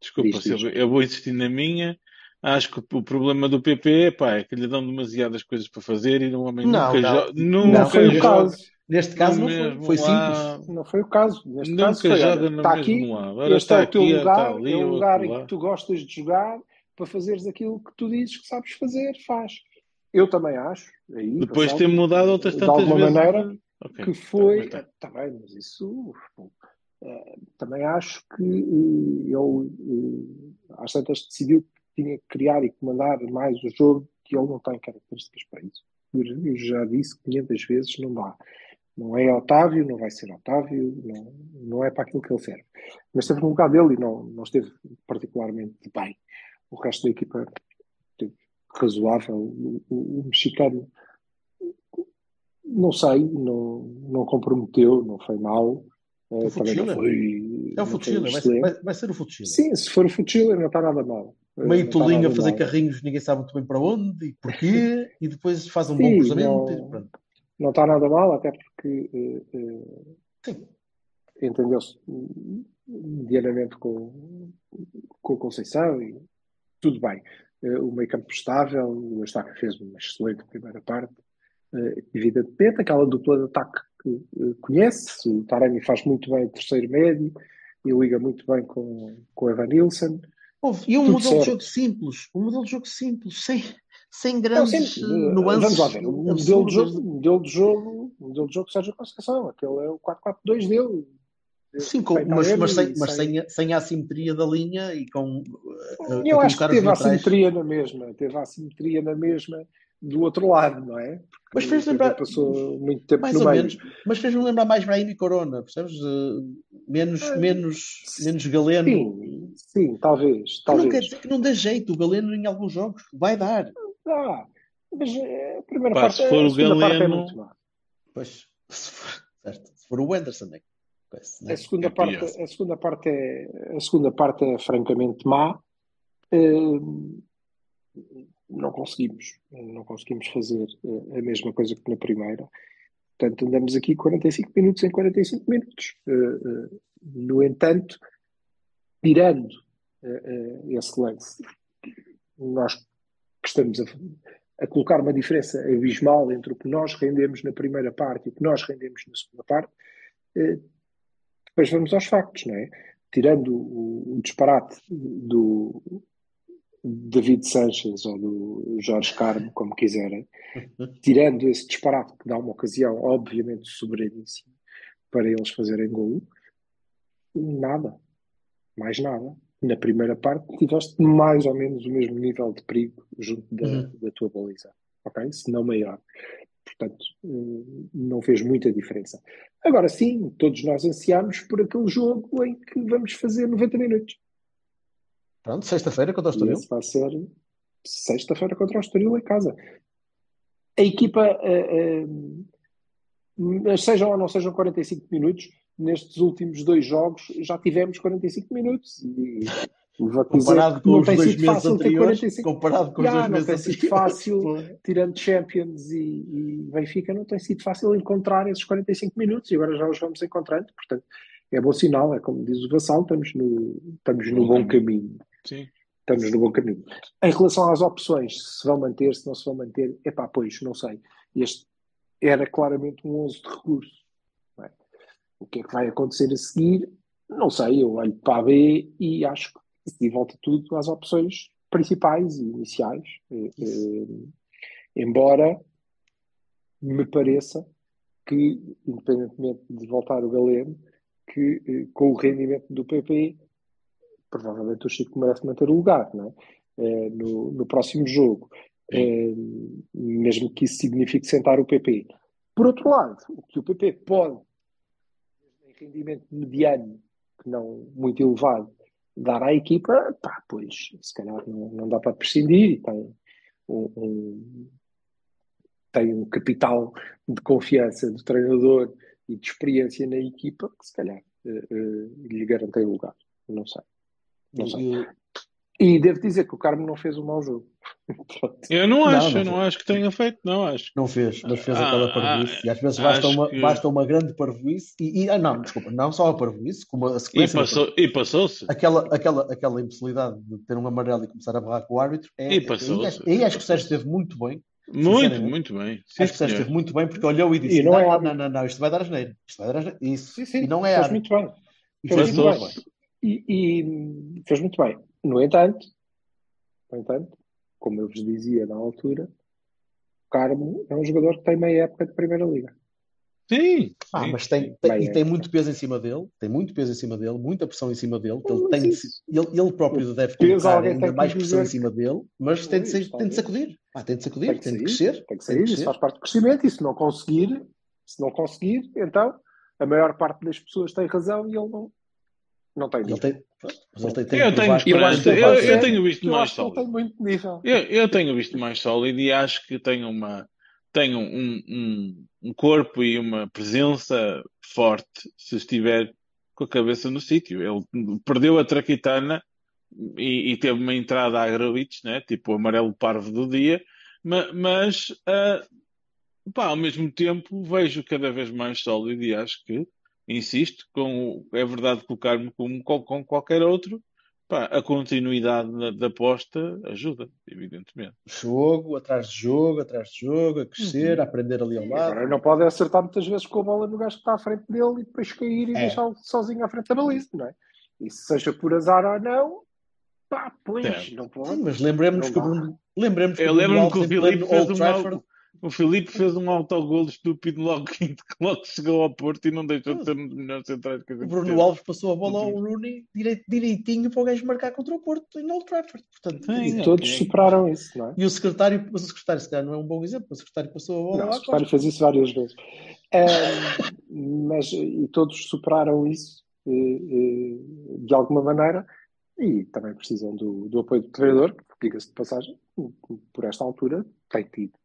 S1: Desculpa, eu vou insistir na minha. Acho que o problema do PP pá, é que lhe dão demasiadas coisas para fazer e o homem
S2: Não,
S1: nunca,
S2: não.
S1: jo nunca
S2: Não foi o
S1: joga
S3: caso.
S2: Neste caso
S1: no
S2: não foi.
S1: mesmo
S2: Foi simples.
S3: Não foi o caso. Neste
S1: Nunca
S3: caso foi, olha, está aqui,
S1: lado. Ora
S3: este é
S1: está
S3: o teu
S1: aqui,
S3: lugar,
S1: está ali,
S3: é o lugar em que tu gostas de jogar para fazeres aquilo que tu dizes que sabes fazer, faz. Eu também acho, aí,
S1: Depois de ter mudado outras
S3: de
S1: tantas
S3: alguma
S1: vezes.
S3: maneira,
S1: Ok,
S3: que
S1: tá,
S3: foi.
S1: mas tá.
S3: Bem, mas isso. eh, também acho que eh, ele, eh, às tantas, decidiu que tinha que criar e comandar mais o jogo, que ele não tem características para isso. Eu já disse 500 vezes: não dá. Não é Otávio, não vai ser Otávio, não, não é para aquilo que ele serve. Mas esteve no lugar dele e não, não esteve particularmente bem. O resto da equipa esteve razoável. O, o- o mexicano não sei, não, não comprometeu, não foi mal.
S2: O
S3: também não
S2: Futile.
S3: foi.
S2: É o
S3: não
S2: Futile, vai, vai, vai ser o Futile.
S3: Sim, se for o Futile, não está nada mal. Eh, não
S2: Meio
S3: está
S2: tolinho a fazer
S3: mal.
S2: carrinhos, ninguém sabe muito bem para onde e porquê, e depois faz um bom
S3: Sim,
S2: cruzamento.
S3: não-
S2: e pronto.
S3: Não está nada mal, até porque eh,
S2: Sim.
S3: entendeu-se medianamente com, com Conceição e tudo bem. Eh, o meio campo estável, o Estaca fez uma excelente primeira parte. Evidentemente, aquela dupla de ataque que conhece, o Taremi faz muito bem o terceiro médio e liga muito bem com, com o Evan Nilsson.
S2: Houve- E um
S3: Tudo
S2: modelo de
S3: certo.
S2: jogo simples, um modelo de jogo simples, sem, sem
S3: Não,
S2: grandes
S3: sim,
S2: eh,
S3: eh,
S2: nuances.
S3: vamos lá ver. O modelo de jogo, o modelo de jogo, modelo de jogo Sérgio Conceição, aquele é o 4-4-2 dele.
S2: Sim, com, mas, mas, sem, mas
S3: sem-
S2: a- sem a assimetria da linha e com. uh, uh,
S3: Eu acho que teve a assimetria na mesma, teve a assimetria na mesma do outro lado, não é?
S2: Mas
S3: O
S2: fez lembrar,
S3: passou muito tempo
S2: mais
S3: no
S2: ou
S3: meio.
S2: menos, mas fez-me lembrar mais Brahim e Corona, percebes? Uh, menos,
S3: Ah,
S2: menos, menos Galeno.
S3: Sim, sim, talvez,
S2: Que não quer
S3: talvez.
S2: dizer que não dê jeito o Galeno em alguns jogos. Vai dar.
S3: Ah, mas eh, a primeira
S1: Pá,
S3: parte,
S1: se for
S3: a
S1: o
S3: segunda parte é
S1: Galeno-
S3: muito má.
S2: Pois, <laughs> se for, certo. Se for o Anderson, é. Pois, né?
S3: A segunda
S1: É
S3: parte, a segunda parte é, a segunda parte é francamente má. Eh, não conseguimos, não conseguimos fazer eh, a mesma coisa que na primeira. Portanto, andamos aqui 45 minutos em 45 minutos. No entanto, tirando esse lance, nós estamos a, a colocar uma diferença abismal entre o que nós rendemos na primeira parte e o que nós rendemos na segunda parte, eh, depois vamos aos factos, não é? Tirando o, o disparate do David Sanchez ou do Jorge Carmo, como quiserem, <laughs> tirando esse disparate que dá uma ocasião, obviamente, soberaníssima para eles fazerem gol, nada, mais nada. Na primeira parte tiveste mais ou menos o mesmo nível de perigo junto da,
S2: Uhum.
S3: da tua baliza, ok? Se não maior. Portanto, eh, não fez muita diferença. Agora sim, todos nós ansiámos por aquele jogo em que vamos fazer 90 minutos.
S2: Pronto, sexta-feira contra o Estoril.
S3: esse vai ser sexta-feira contra o Estoril em casa. A equipa, eh, eh, sejam ou não sejam 45 minutos, nestes últimos dois jogos já tivemos 45 minutos. E, vou dizer
S2: Comparado com os dois meses anteriores,
S3: 45
S2: comparado com os dois
S3: não
S2: meses
S3: tem sido fácil, tirando Champions e, e Benfica, não tem sido fácil encontrar esses 45 minutos e agora já os vamos encontrando. Portanto, é bom sinal, é como diz o Vassal, estamos no, estamos no bom caminho.
S1: Sim.
S3: Estamos no bom caminho. Em relação às opções, se vão manter, se não se vão manter, epá, pois, não sei. Este era claramente um 11 de recurso. O que é que vai acontecer a seguir? Não sei, eu olho para a B e acho que e volta tudo às opções principais e iniciais. Eh, eh, embora me pareça que, independentemente de voltar o Galeno, que eh, com o rendimento do PP, provavelmente o Chico merece manter o lugar não é? Eh, no, no próximo jogo. Eh, mesmo que isso signifique sentar o PP. Por outro lado, o que o PP pode, rendimento mediano, que não muito elevado, dar à equipa, pá, pois se calhar não, não dá para prescindir e tem um, um- tem um capital de confiança do treinador e de experiência na equipa que se calhar eh, eh, lhe garantei o lugar. Não sei. Não sei.
S2: E-
S3: E devo dizer que o Carmo não fez um mau jogo. <laughs>
S1: Eu não
S2: Não,
S1: acho,
S2: não
S1: eu não acho que tenha feito, não acho.
S2: Não fez, mas fez
S1: Ah,
S2: aquela
S1: ah,
S2: parvoíce. E às vezes basta uma,
S1: que-
S2: basta uma grande parvoíce. E, e- ah, não, desculpa, não só a parvoíce, como a
S1: E,
S2: sequência. da
S1: passou, e passou-se.
S2: Aquela, aquela, aquela impossibilidade de ter um amarelo e começar a barrar com o árbitro. É,
S1: E passou-se.
S2: aí acho, que o Sérgio esteve muito bem.
S1: Muito, muito bem. Sim,
S2: acho que o Sérgio esteve muito bem porque olhou e disse:
S3: E não
S2: não,
S3: é
S2: não, não, não, isto vai dar asneira. Isto vai dar asneira. Isso.
S3: Sim, sim,
S2: E não é
S3: fez
S2: árbitro.
S3: muito bem.
S2: E
S3: Fez muito bem. E, e fez muito bem. No entanto, no entanto, como eu vos dizia na altura, o Carmo é um jogador que tem meia época de Primeira Liga.
S1: Sim,
S2: Ah,
S1: sim.
S2: mas tem, tem- e tem muito peso em cima dele, tem muito peso em cima dele, muita pressão em cima dele. que Ele, tem de ele, ele próprio deve colocar
S3: alguém
S2: ainda
S3: tem que
S2: mais pressão em cima dele, mas tem de, ser- tem de sacudir. Ah, tem de sacudir,
S3: Tem que
S2: tem de crescer.
S3: tem que
S2: tem
S3: sair,
S2: de
S3: isso
S2: crescer.
S3: faz parte do crescimento, e se não conseguir, se não conseguir, então a maior parte das pessoas tem razão e ele não, não tem nível.
S2: tem, mas ele tem, tem
S1: Eu tenho
S3: Eu
S1: esperança. Eu, eu tenho visto
S3: Eu
S1: mais sólido. Eu, eu tenho visto mais sólido e acho que tem uma tem um, um, um corpo e uma presença forte se estiver com a cabeça no sítio. Ele perdeu a traquitana e, e teve uma entrada a Agrovic, né? Tipo o amarelo parvo do dia, ma- mas, ah, pá, ao mesmo tempo vejo cada vez mais sólido e acho que, insisto, com, o- é verdade colocar-me como com, com qualquer outro, pá, a continuidade da, da aposta ajuda, evidentemente.
S2: jogo, atrás de jogo, atrás de jogo, a crescer,
S3: Uhum.
S2: a aprender ali ao lado.
S3: Agora não pode acertar muitas vezes com a bola no gajo que está à frente dele e depois cair e
S2: É.
S3: deixá-lo sozinho à frente da baliza, não é? E se seja por azar ou não, pá, pois,
S1: Certo.
S3: não
S2: Sim,
S3: pode.
S2: mas lembremos
S3: Não
S2: que o. Bruno, lembremos que
S1: Eu
S2: Bruno
S1: lembro-me que o Filipe fez uma,
S2: Trafford
S1: O Filipe fez um autogol estúpido logo que <laughs> logo chegou ao Porto e não deixou de ser um dos melhores centrais que a
S2: O
S1: gente
S2: Bruno
S1: teve.
S2: Alves passou a bola ao Rooney direi- direitinho para o gajo marcar contra o Porto em Old Trafford. Portanto,
S1: Sim,
S3: E
S1: ok.
S3: todos superaram isso, não é?
S2: E o secretário, mas o secretário, se calhar, não é um bom exemplo. O secretário passou a bola
S3: Não, o secretário fez isso várias vezes. <laughs> Mas, e todos superaram isso eh, eh, de alguma maneira e também precisam do, do apoio do treinador, que, diga-se de passagem, por esta altura tem tido, é?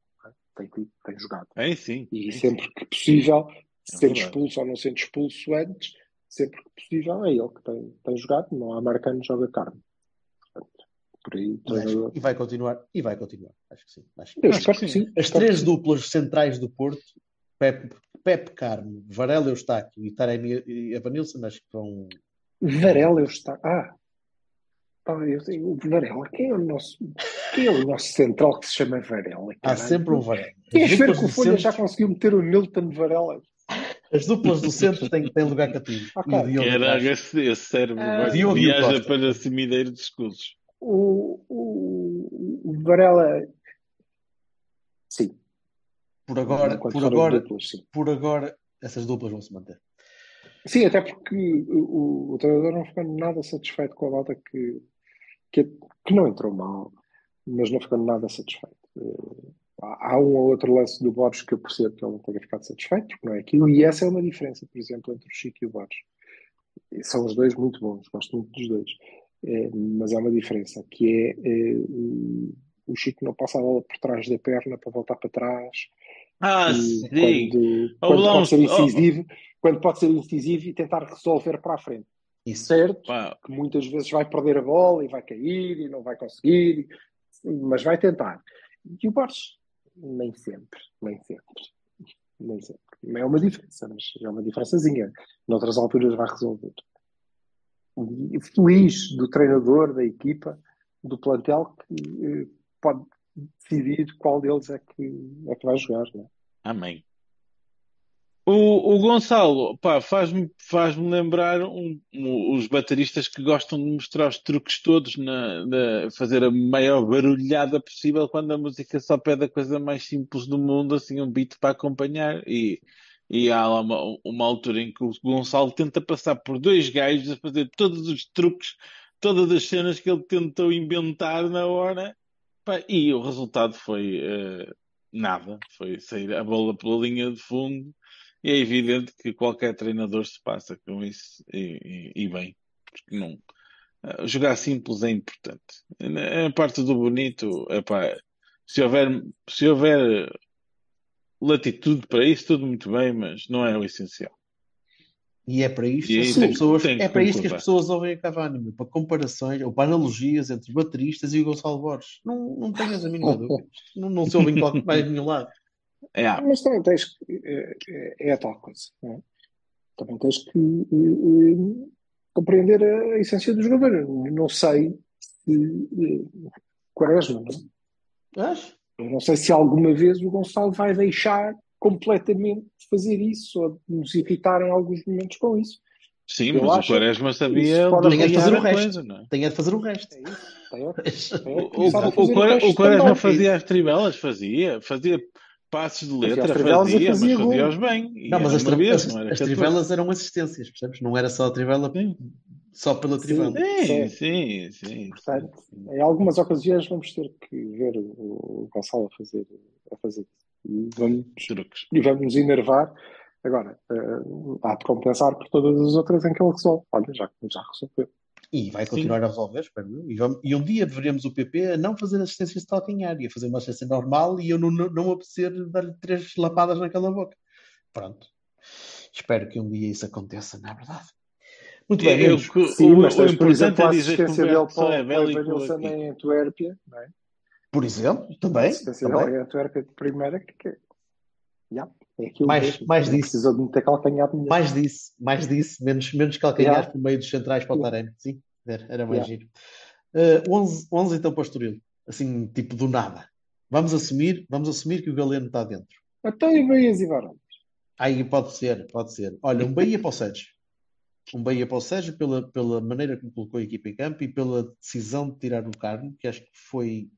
S3: Tem tem jogado.
S1: É sim.
S3: E
S1: é
S3: sempre
S1: sim.
S3: que possível,
S1: É
S3: sendo expulso ou não sendo expulso antes, sempre que possível é ele que tem, tem jogado, não há marcano, joga carne. Por aí,
S2: E. E vai continuar. E vai continuar. Acho que sim. Acho que-
S3: Eu
S1: Acho
S3: espero
S1: que
S3: que
S1: sim.
S3: sim.
S2: As três duplas centrais do Porto, Pepe, Pepe Carmo, Varela Eustáquio e Taremi e Evanilson, acho que vão.
S3: Varela eu está. Ah, eu sei, o Varela, quem é o nosso, quem é o nosso central que se chama Varela?
S2: Há
S3: caralho?
S2: sempre um Varela.
S3: Queres ver
S2: duplas
S3: que o Folha
S2: centro,
S3: já conseguiu meter o Nilton Varela?
S2: as duplas do centro têm, têm lugar cativo. E o
S1: Caraca,
S2: atrás.
S1: esse, esse cérebro
S3: Ah,
S2: e o
S1: viaja para cemideiro de escudos.
S3: O, o, o Varela, sim.
S2: Por agora, por agora,
S3: duplas, sim.
S2: por agora, essas duplas vão se manter.
S3: Sim, até porque o, o treinador não ficou nada satisfeito com a volta que, que, que não entrou mal, mas não ficou nada satisfeito. Eh, Há um ou outro lance do Borges que eu percebo que ele não tenha ficado satisfeito, porque não é aquilo, e essa é uma diferença, por exemplo, entre o Chico e o Borges. São os dois muito bons, gosto muito dos dois, Eh, mas há uma diferença, que é eh, o, Chico não passa a bola por trás da perna para voltar para trás,
S1: Ah, sim.
S3: quando, quando pode ser
S1: oh,
S3: incisivo, quando pode ser incisivo e tentar resolver para a frente.
S2: Isso.
S3: Certo?
S1: pá,
S3: Que muitas vezes vai perder a bola e vai cair e não vai conseguir, mas vai tentar. E o Borges, nem sempre, nem sempre. Nem sempre. É uma diferença, mas é uma diferençazinha. Noutras alturas vai resolver. E feliz do treinador, da equipa, do plantel, que eh, pode decidir qual deles é que, é que vai jogar. Não é?
S1: Amém. O, o Gonçalo, faz-me faz-me lembrar um- um- os bateristas que gostam de mostrar os truques todos, na, na- fazer a maior barulhada possível quando a música só pede a coisa mais simples do mundo, assim, um beat para acompanhar. E, e há lá uma, uma altura em que o Gonçalo tenta passar por dois gajos a fazer todos os truques, todas as cenas que ele tentou inventar na hora, pá, e o resultado foi eh, nada. Foi sair a bola pela linha de fundo. E é evidente que qualquer treinador se passa com isso e, e- e bem, porque não eh, jogar simples é importante. A parte do bonito, epá, se houver, se houver latitude para isso, tudo muito bem, mas não é o essencial.
S2: E é para isto,
S1: aí
S2: que as
S1: tem-
S2: pessoas,
S1: tem
S2: é para isto que as pessoas ouvem a Cavani, para comparações ou para analogias entre bateristas e o Gonçalo Borges. Não, não tenhas a mínima <laughs> dúvida. Não, não se ouve em qualquer mais nenhum lado.
S1: É, ah,
S3: Mas também tens que. É, é, é a tal coisa. não é? Também tens que eh, compreender a essência do jogador. Não sei se. eh, Quaresma, não é? Eu não sei se alguma vez o Gonçalo vai deixar completamente de fazer isso ou de nos irritar em alguns momentos com isso.
S1: sim,
S3: Eu
S1: mas o Quaresma sabia
S2: é de fazer o resto.
S1: coisa, não é?
S2: Tem é de fazer o resto.
S3: É isso. Tem, é- tem
S1: O,
S3: é
S1: o, o, o Quaresma fazia as tribelas, fazia, fazia passos de
S3: Fazia as
S1: letra,
S3: trivelas e
S1: fazia, mas
S3: fazia gol.
S1: bem. E
S2: Não, mas as, tri-
S1: vez,
S2: as-
S1: não era
S2: as
S1: 14.
S2: trivelas eram assistências, percebes? Não era só a trivela
S1: Sim.
S2: só pela trivela.
S1: Sim,
S3: Sim.
S1: sim, sim.
S3: Portanto, em algumas ocasiões vamos ter que ver o, o Gonçalo a fazer, a fazer isso. E vamos,
S1: Truques.
S3: e vamos nos enervar. Agora, eh, há de compensar por todas as outras em que ele resolve. Olha, já, já resolveu.
S2: E vai continuar a resolver, espero eu. E, um dia veremos o PP a não fazer assistências de calcanhar e a fazer uma assistência normal e eu não, não, não apetecer dar-lhe três lapadas naquela boca. Pronto. Espero que um dia isso aconteça, na verdade. Muito bem,
S1: Eu, que-
S3: Sim,
S1: o,
S3: mas tens, por
S1: importante
S3: exemplo,
S1: é
S3: a
S1: dizer que o
S3: assistência para
S1: só
S3: o
S1: é aqui.
S3: em Antuérpia, não é?
S2: Por exemplo,
S3: A
S2: também.
S3: assistência
S2: também.
S3: dele em Antuérpia de primeira, que, que yeah, é aquilo
S2: Mais-
S3: mesmo.
S2: mais
S3: Não
S2: disso.
S3: Precisou de meter calcanhar.
S2: Mais disso, mais disso, menos, menos calcanhar
S3: Yeah.
S2: por meio dos centrais para o. Taremi. Sim, era, mais
S3: Yeah.
S2: giro. Uh, 11, 11 então para o Estoril. Assim, tipo do nada. Vamos assumir, vamos assumir que o Galeno está dentro.
S3: Até e Meias e Varão.
S2: Aí pode ser, pode ser. Olha, um Bahia para o Sérgio. Um Bahia para o Sérgio pela, pela maneira como colocou a equipa em campo e pela decisão de tirar o Carmo, que acho que foi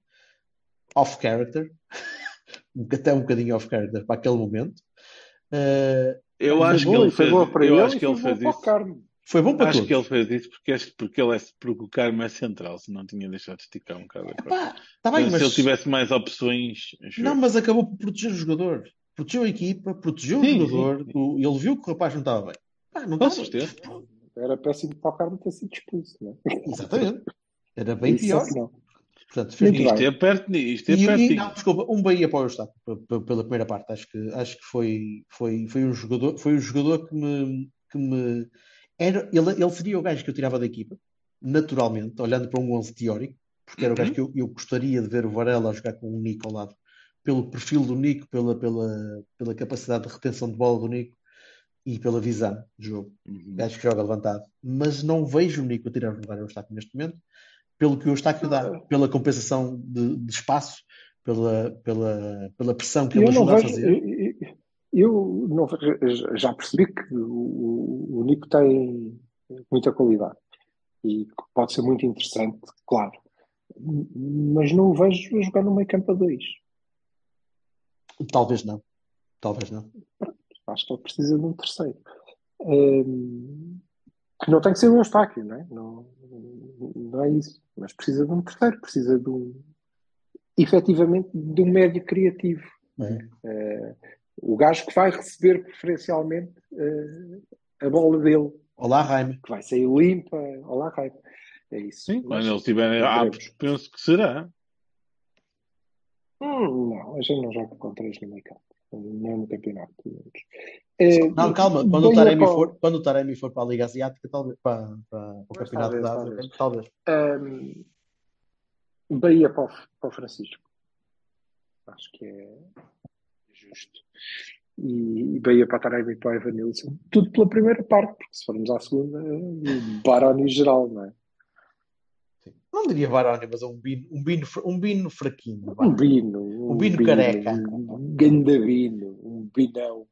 S2: off character, <laughs> um- até um bocadinho off-character para aquele momento. Uh,
S1: Eu acho que ele
S3: foi
S1: fez, eu
S3: ele
S1: acho que ele fez
S3: para o
S1: isso.
S3: Carmo.
S2: foi bom para
S1: Acho
S2: todos.
S1: que ele fez isso porque, este- porque ele é, porque o Carmo é central, se não tinha deixado de esticar um bocado a coisa.
S2: Pá, tá bem,
S1: se
S2: mas
S1: ele tivesse mais opções,
S2: não, mas acabou por proteger o jogador. Protegeu a equipa, protegeu
S1: Sim,
S2: o jogador. o- ele viu que o rapaz não estava bem. Pá, não
S1: Com
S2: estava.
S1: certeza.
S3: Era péssimo para o Carmo ter sido expulso, não é?
S2: Exatamente. Era bem
S3: Isso
S2: pior.
S3: é que não.
S2: Portanto, fez
S3: Muito
S2: bem.
S1: isto é perto, isto é
S2: E, e, não, desculpa, um Bahia para o Eustáquio pe- pe- pela primeira parte. Acho que, acho que foi, foi, foi um jogador, foi um jogador que me, que me era, ele, ele seria o gajo que eu tirava da equipa, naturalmente, olhando para um 11 teórico, porque era o
S1: Uhum.
S2: gajo que eu, eu gostaria de ver o Varela jogar com o Nico ao lado, pelo perfil do Nico, pela, pela, pela capacidade de retenção de bola do Nico e pela visão de jogo.
S1: Uhum.
S2: Gajo que joga levantado. Mas não vejo o Nico a tirar o lugar ao Eustáquio neste momento, pelo que o Eustáquio dá, pela compensação de, de espaço, pela, pela, pela pressão que ele
S3: Eu não
S2: ajuda a
S3: vejo.
S2: fazer.
S3: Eu, não vejo- já percebi que o, o Nico tem muita qualidade e pode ser muito interessante, claro. Mas não o vejo a jogar no meio campo a dois.
S2: Talvez não. Talvez não.
S3: Acho que ele precisa de um terceiro. Hum, que não tem que ser um Eustáquio, não é? Não, não é isso. Mas precisa de um terceiro, precisa de um. efetivamente, de um médio criativo.
S2: É.
S3: Eh, o gajo que vai receber preferencialmente eh, a bola dele,
S2: Olá, Jaime.
S3: que vai sair limpa. Olá, Raio. É isso.
S1: Sim,
S3: Mas-
S1: quando ele estiver
S3: não
S1: apto, penso que será.
S3: Hum, não, a gente não joga com três no meio campo. Não é no campeonato. pelo menos. Eh,
S2: Não, calma. Quando o Taremi
S3: a pau.
S2: for, quando o Taremi for para a Liga Asiática, talvez, para, para, para o
S3: Pois,
S2: Campeonato da Ásia,
S3: talvez. Hum, Bahia para o, para o Francisco. Acho que é justo. E, e Bahia para Taremi e para o Evanilson. Tudo pela primeira parte, porque se formos à segunda, é Baroni geral, não é?
S2: Não diria Varane, mas é um bino, um bino, um bino fraquinho. vá.
S3: Um bino.
S2: Um bino careca.
S3: Um gandabino. Um binão.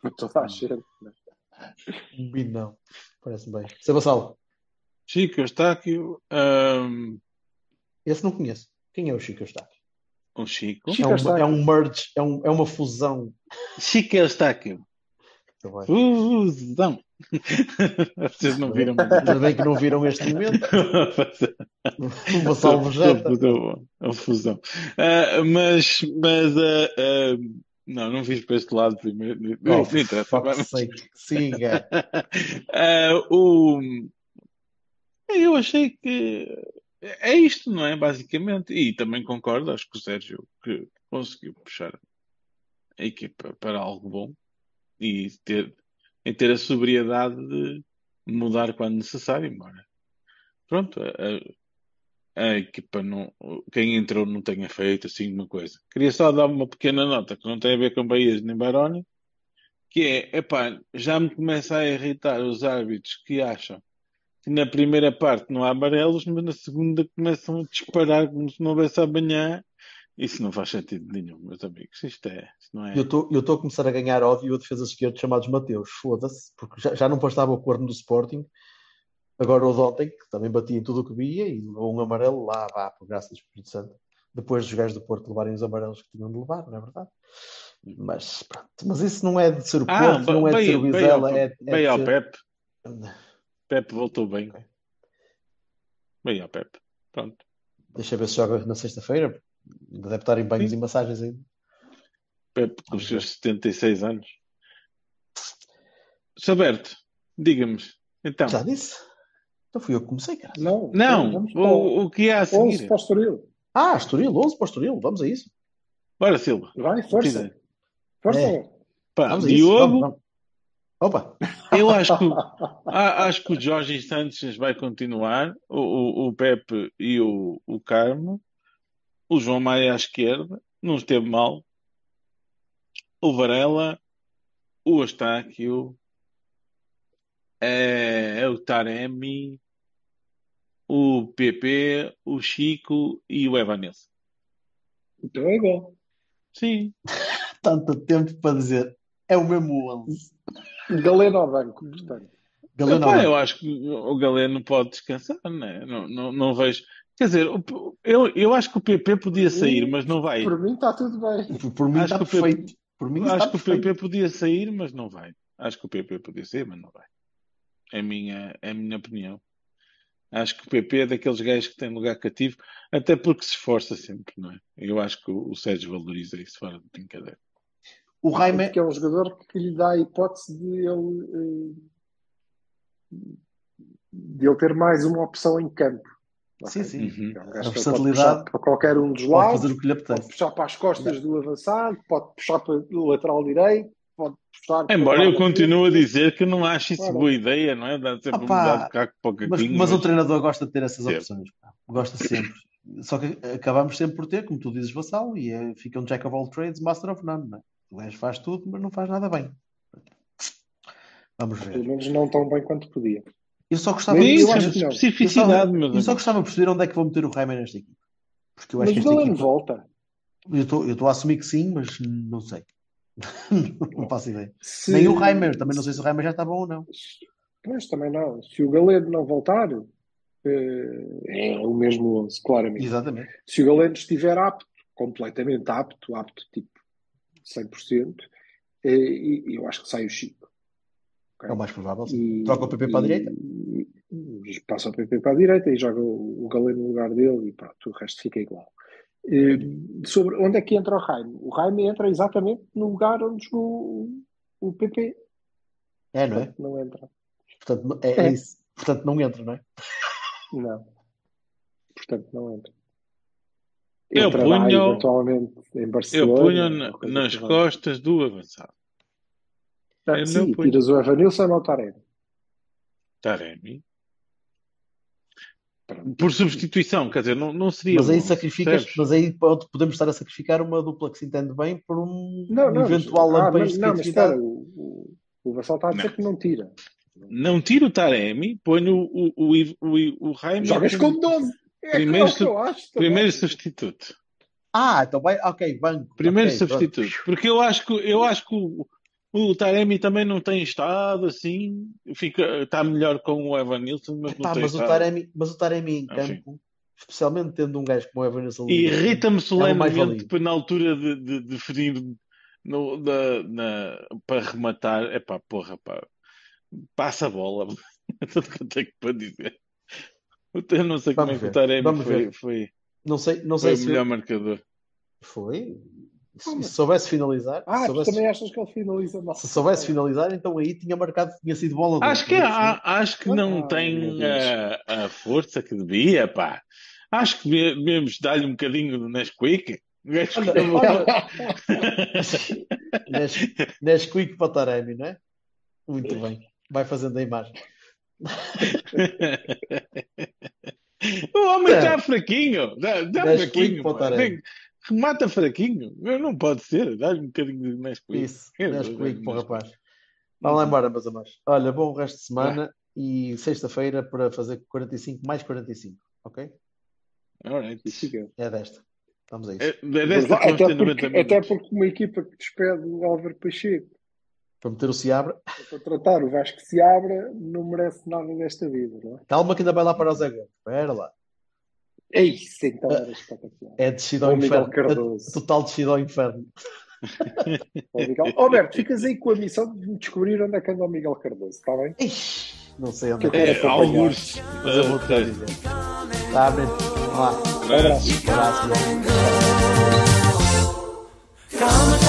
S3: Para toda a gente. não é?
S2: Um bino não. Parece-me bem. Sebassal,
S1: Chico Eustáquio, ahm,
S2: esse não conheço. Quem é o Chico Eustáquio?
S1: o Chico.
S3: Chico
S2: É um, é um merge, é, um, é uma fusão.
S1: Chico Eustáquio.
S2: Tá bem.
S1: Fusão. <laughs> Vocês não viram
S2: Ainda bem que não viram este momento. Uma salva jeta.
S1: A fusão. Ah, mas, mas ah, ah, não, não fiz para este lado primeiro. Não,
S2: Oh,
S1: não interessa.
S2: fuck's
S1: vamos.
S2: sake. Siga. <laughs>
S1: Ah, o... Eu achei que é isto, não é? Basicamente. E também concordo, acho que o Sérgio que conseguiu puxar a equipa para algo bom e ter, e ter a sobriedade de mudar quando necessário, embora. Pronto, a, a- a equipa não. Quem entrou não tenha feito assim uma coisa. Queria só dar uma pequena nota que não tem a ver com Bahias nem Baroni, que é, epá, já me começa a irritar os árbitros que acham que na primeira parte não há amarelos, mas na segunda começam a disparar como se não houvesse amanhã. Isso não faz sentido nenhum, meus amigos. Isto é, isto não é.
S2: Eu estou a começar a ganhar ódio a defesas esquerdos chamados Mateus. Foda-se, porque já, já não bastava o corno do Sporting. Agora o de ontem, que também batia em tudo o que via e levou um amarelo lá, vá, por graça do Espírito Santo. Depois dos gajos do Porto levarem os amarelos que tinham de levar, não é verdade? Mas pronto, mas isso não é de ser o
S1: Ah,
S2: Porto, não é de ser o
S1: bem, bem,
S2: Vizela,
S1: ao,
S2: é, é
S1: bem ao
S2: ser...
S1: Pepe. Pepe voltou bem. Bem ao Pepe. Pronto.
S2: Deixa ver se joga na sexta-feira. Deve estar em banhos
S1: Sim.
S2: e massagens ainda.
S1: Pepe com os seus 76 anos. Saberto, diga-me. Então.
S2: Já disse? Então fui eu que comecei, cara.
S3: Não,
S1: Não, o, o que há a
S3: 11
S1: seguir?
S3: para o Estoril.
S2: Ah, Estoril, 11 para o Estoril, vamos a isso.
S1: Bora, Silva.
S3: Vai, força. Força.
S2: É.
S1: Pá,
S2: Vamos a isso. Vamos,
S1: Diogo,
S2: vamos. Opa,
S1: eu <laughs> acho que, acho que o Jorge Santos vai continuar, o, o, o Pepe e o, o Carmo, o João Maia à esquerda, não esteve mal, o Varela, o Eustáquio, é, é o Taremi, o PP, o Chico e o Evanilson.
S3: Então é bom.
S1: Sim, <laughs>
S2: tanto tempo para dizer. É o mesmo 11.
S3: Galeno ao banco, portanto.
S2: Galeno,
S1: Epá, eu acho que o Galeno pode descansar, né? não, não, não vejo. Quer dizer, o- eu, eu acho que o PP podia sair, mas não vai.
S3: Por mim está tudo bem.
S2: Por, por mim
S1: Acho
S2: está
S1: que o PP
S2: perfeito. Por mim está
S1: Acho que o
S2: perfeito.
S1: PP podia sair, mas não vai. Acho que o PP podia sair, mas não vai. É a minha, é a minha opinião. Acho que o PP é daqueles gajos que tem lugar cativo, até porque se esforça sempre, não é? Eu acho que o, o Sérgio valoriza isso fora de brincadeira.
S2: O Raime,
S3: Porque é um jogador que lhe dá a hipótese de ele, eh, de ele ter mais uma opção em campo.
S2: sim, sim.
S1: Uhum.
S3: É um
S2: A
S3: que pode
S2: versatilidade
S3: para qualquer um dos
S2: pode
S3: lados,
S2: fazer o que lhe
S3: pode
S2: apetece.
S3: puxar para as costas do avançado, pode puxar para o lateral direito, pode
S1: Embora
S3: o
S1: eu
S3: guarda
S1: continuo a dizer que não acho isso
S3: Ora.
S1: boa ideia, não é? Dá sempre um
S2: Opá,
S1: mudar de caco para o
S2: Mas, mas o
S1: mas-
S2: treinador gosta de ter essas
S1: Sempre.
S2: opções. pá. Gosta sempre. Só que acabamos sempre por ter, como tu dizes, Vassal, e é, fica um jack of all trades, master of none. Não é? O gajo faz tudo, mas não faz nada bem. Vamos
S3: Pelo
S2: ver.
S3: menos não tão bem quanto podia.
S2: Eu só gostava
S3: Sim,
S2: de
S3: eu acho que não.
S2: eu só,
S1: especificidade,
S2: eu só gostava de perceber onde é que vou meter o Raime nesta equipe. Porque eu
S3: Mas
S2: acho que
S3: o
S2: esta equipa.
S3: volta.
S2: Eu estou eu estou a assumir que sim, mas não sei. <laughs> não faço ideia.
S3: Se-
S2: Nem o Reimer, também não sei se o Reimer já está bom ou não.
S3: Pois, também não. Se o Galeno não voltar, eh, é o mesmo 11, claramente.
S2: Exatamente.
S3: Se o Galeno estiver apto, completamente apto, apto tipo 100%, eh, e eu acho que sai o Chico. ok?
S2: É o mais provável.
S3: E-
S2: Troca o PP para a direita.
S3: e- e passa o PP para a direita e joga o, o Galeno no lugar dele e pronto, o resto fica igual. Eh, sobre onde é que entra o Raime? O Raime entra exatamente no lugar onde jogou o, o PP.
S2: É, não é?
S3: Portanto, não entra.
S2: Portanto, não- é, é
S3: É.
S2: isso. Portanto, não entra, não é?
S3: Não. Portanto, não entra.
S1: Eu
S3: Entrará
S1: punho-
S3: eventualmente em
S1: Eu
S3: Barcelona.
S1: punho
S3: ou
S1: na- nas
S3: vai.
S1: costas do avançado.
S3: Ah,
S1: eu
S3: sim,
S1: não punho.
S3: tiras o Evanilson ou o Taremi.
S1: Taremi. Por substituição, quer dizer, não, não seria.
S2: Mas aí
S1: bom,
S2: sacrificas,
S1: percebes?
S2: mas aí pode- podemos estar a sacrificar uma dupla que se entende bem por um
S3: Não, não, mas-
S2: eventual
S3: ah,
S2: lampejo
S3: mas,
S2: de
S3: não, mas espera, o, o, o Vassal está a dizer
S1: Não.
S3: que não tira.
S1: Não tiro o Taremi, ponho o, o, o, o,
S3: Jogas
S1: como
S3: com 12. É
S1: Primeiro
S3: que eu acho. também.
S1: primeiro substituto.
S2: Ah, então vai, ok, banco.
S1: Primeiro
S2: ok, pronto.
S1: substituto. Porque eu acho que, eu acho que o, o Taremi também não tem estado assim. Fica, está melhor com o Evanilson, mas não
S2: Pá,
S1: tem
S2: mas, o
S1: estado.
S2: Taremi, mas o Taremi em
S1: Enfim.
S2: campo, especialmente tendo um gajo como o Evanilson
S1: E irrita-me solenemente
S2: mais-valia.
S1: depois na altura de, de, de ferir no, na, na- para rematar. É pá, porra, pá. Passa a bola. <laughs> É tudo que eu tenho para dizer. Eu não sei como
S2: Vamos
S1: é que o
S2: ver,
S1: Taremi
S2: vamos
S1: foi,
S2: ver.
S1: foi,
S2: não sei, não
S1: foi
S2: sei
S1: o
S2: se
S1: melhor marcador.
S2: foi. Se, se soubesse finalizar,
S3: Ah,
S2: soubesse,
S3: também achas que ele finaliza mal?
S2: se soubesse finalizar, então aí tinha marcado, tinha sido bola de
S1: Acho que,
S2: ouro,
S1: há- acho que não
S3: Ah,
S1: tem a, a força que devia, pá. Acho que devíamos dar-lhe um bocadinho do Nesquik.
S2: Nesquik para Taremi, não é? Muito bem. Vai fazendo a imagem. <laughs>
S1: o homem
S2: É.
S1: está fraquinho. Está
S2: Nesquik
S1: fraquinho. Remata fraquinho. Não pode ser. Dá-lhe um bocadinho de Nesquik.
S2: Isso,
S1: Eu-
S2: Nesquik <laughs> para o rapaz. Vamos lá embora, meus amores. Olha, bom resto de semana e sexta-feira para fazer 45 mais 45, ok?
S1: Alright.
S3: Fica.
S2: É desta. Vamos a isso.
S1: É, é desta
S3: Até
S1: consta em 90
S3: porque, até porque uma equipa que despede o Álvaro Pacheco
S2: Para meter o Seabra.
S3: para tratar o Vasco que se abra não merece nada desta vida, não é?
S2: Calma que ainda vai lá para o Zé Gomes. Espera lá.
S3: É isso, então era espetacular.
S2: É descida ao inferno.
S3: Cardoso.
S2: A- Total descida ao inferno.
S3: Alberto, ficas aí com a missão de descobrir onde é que anda o Miguel Cardoso, está bem?
S2: Ixi, não sei onde é
S3: Que
S2: é.
S1: É, alguns.
S2: Mas eu vou te dizer. Tá, abre. Vamos lá.
S1: Abraço.
S2: Abraço.
S4: Come, come,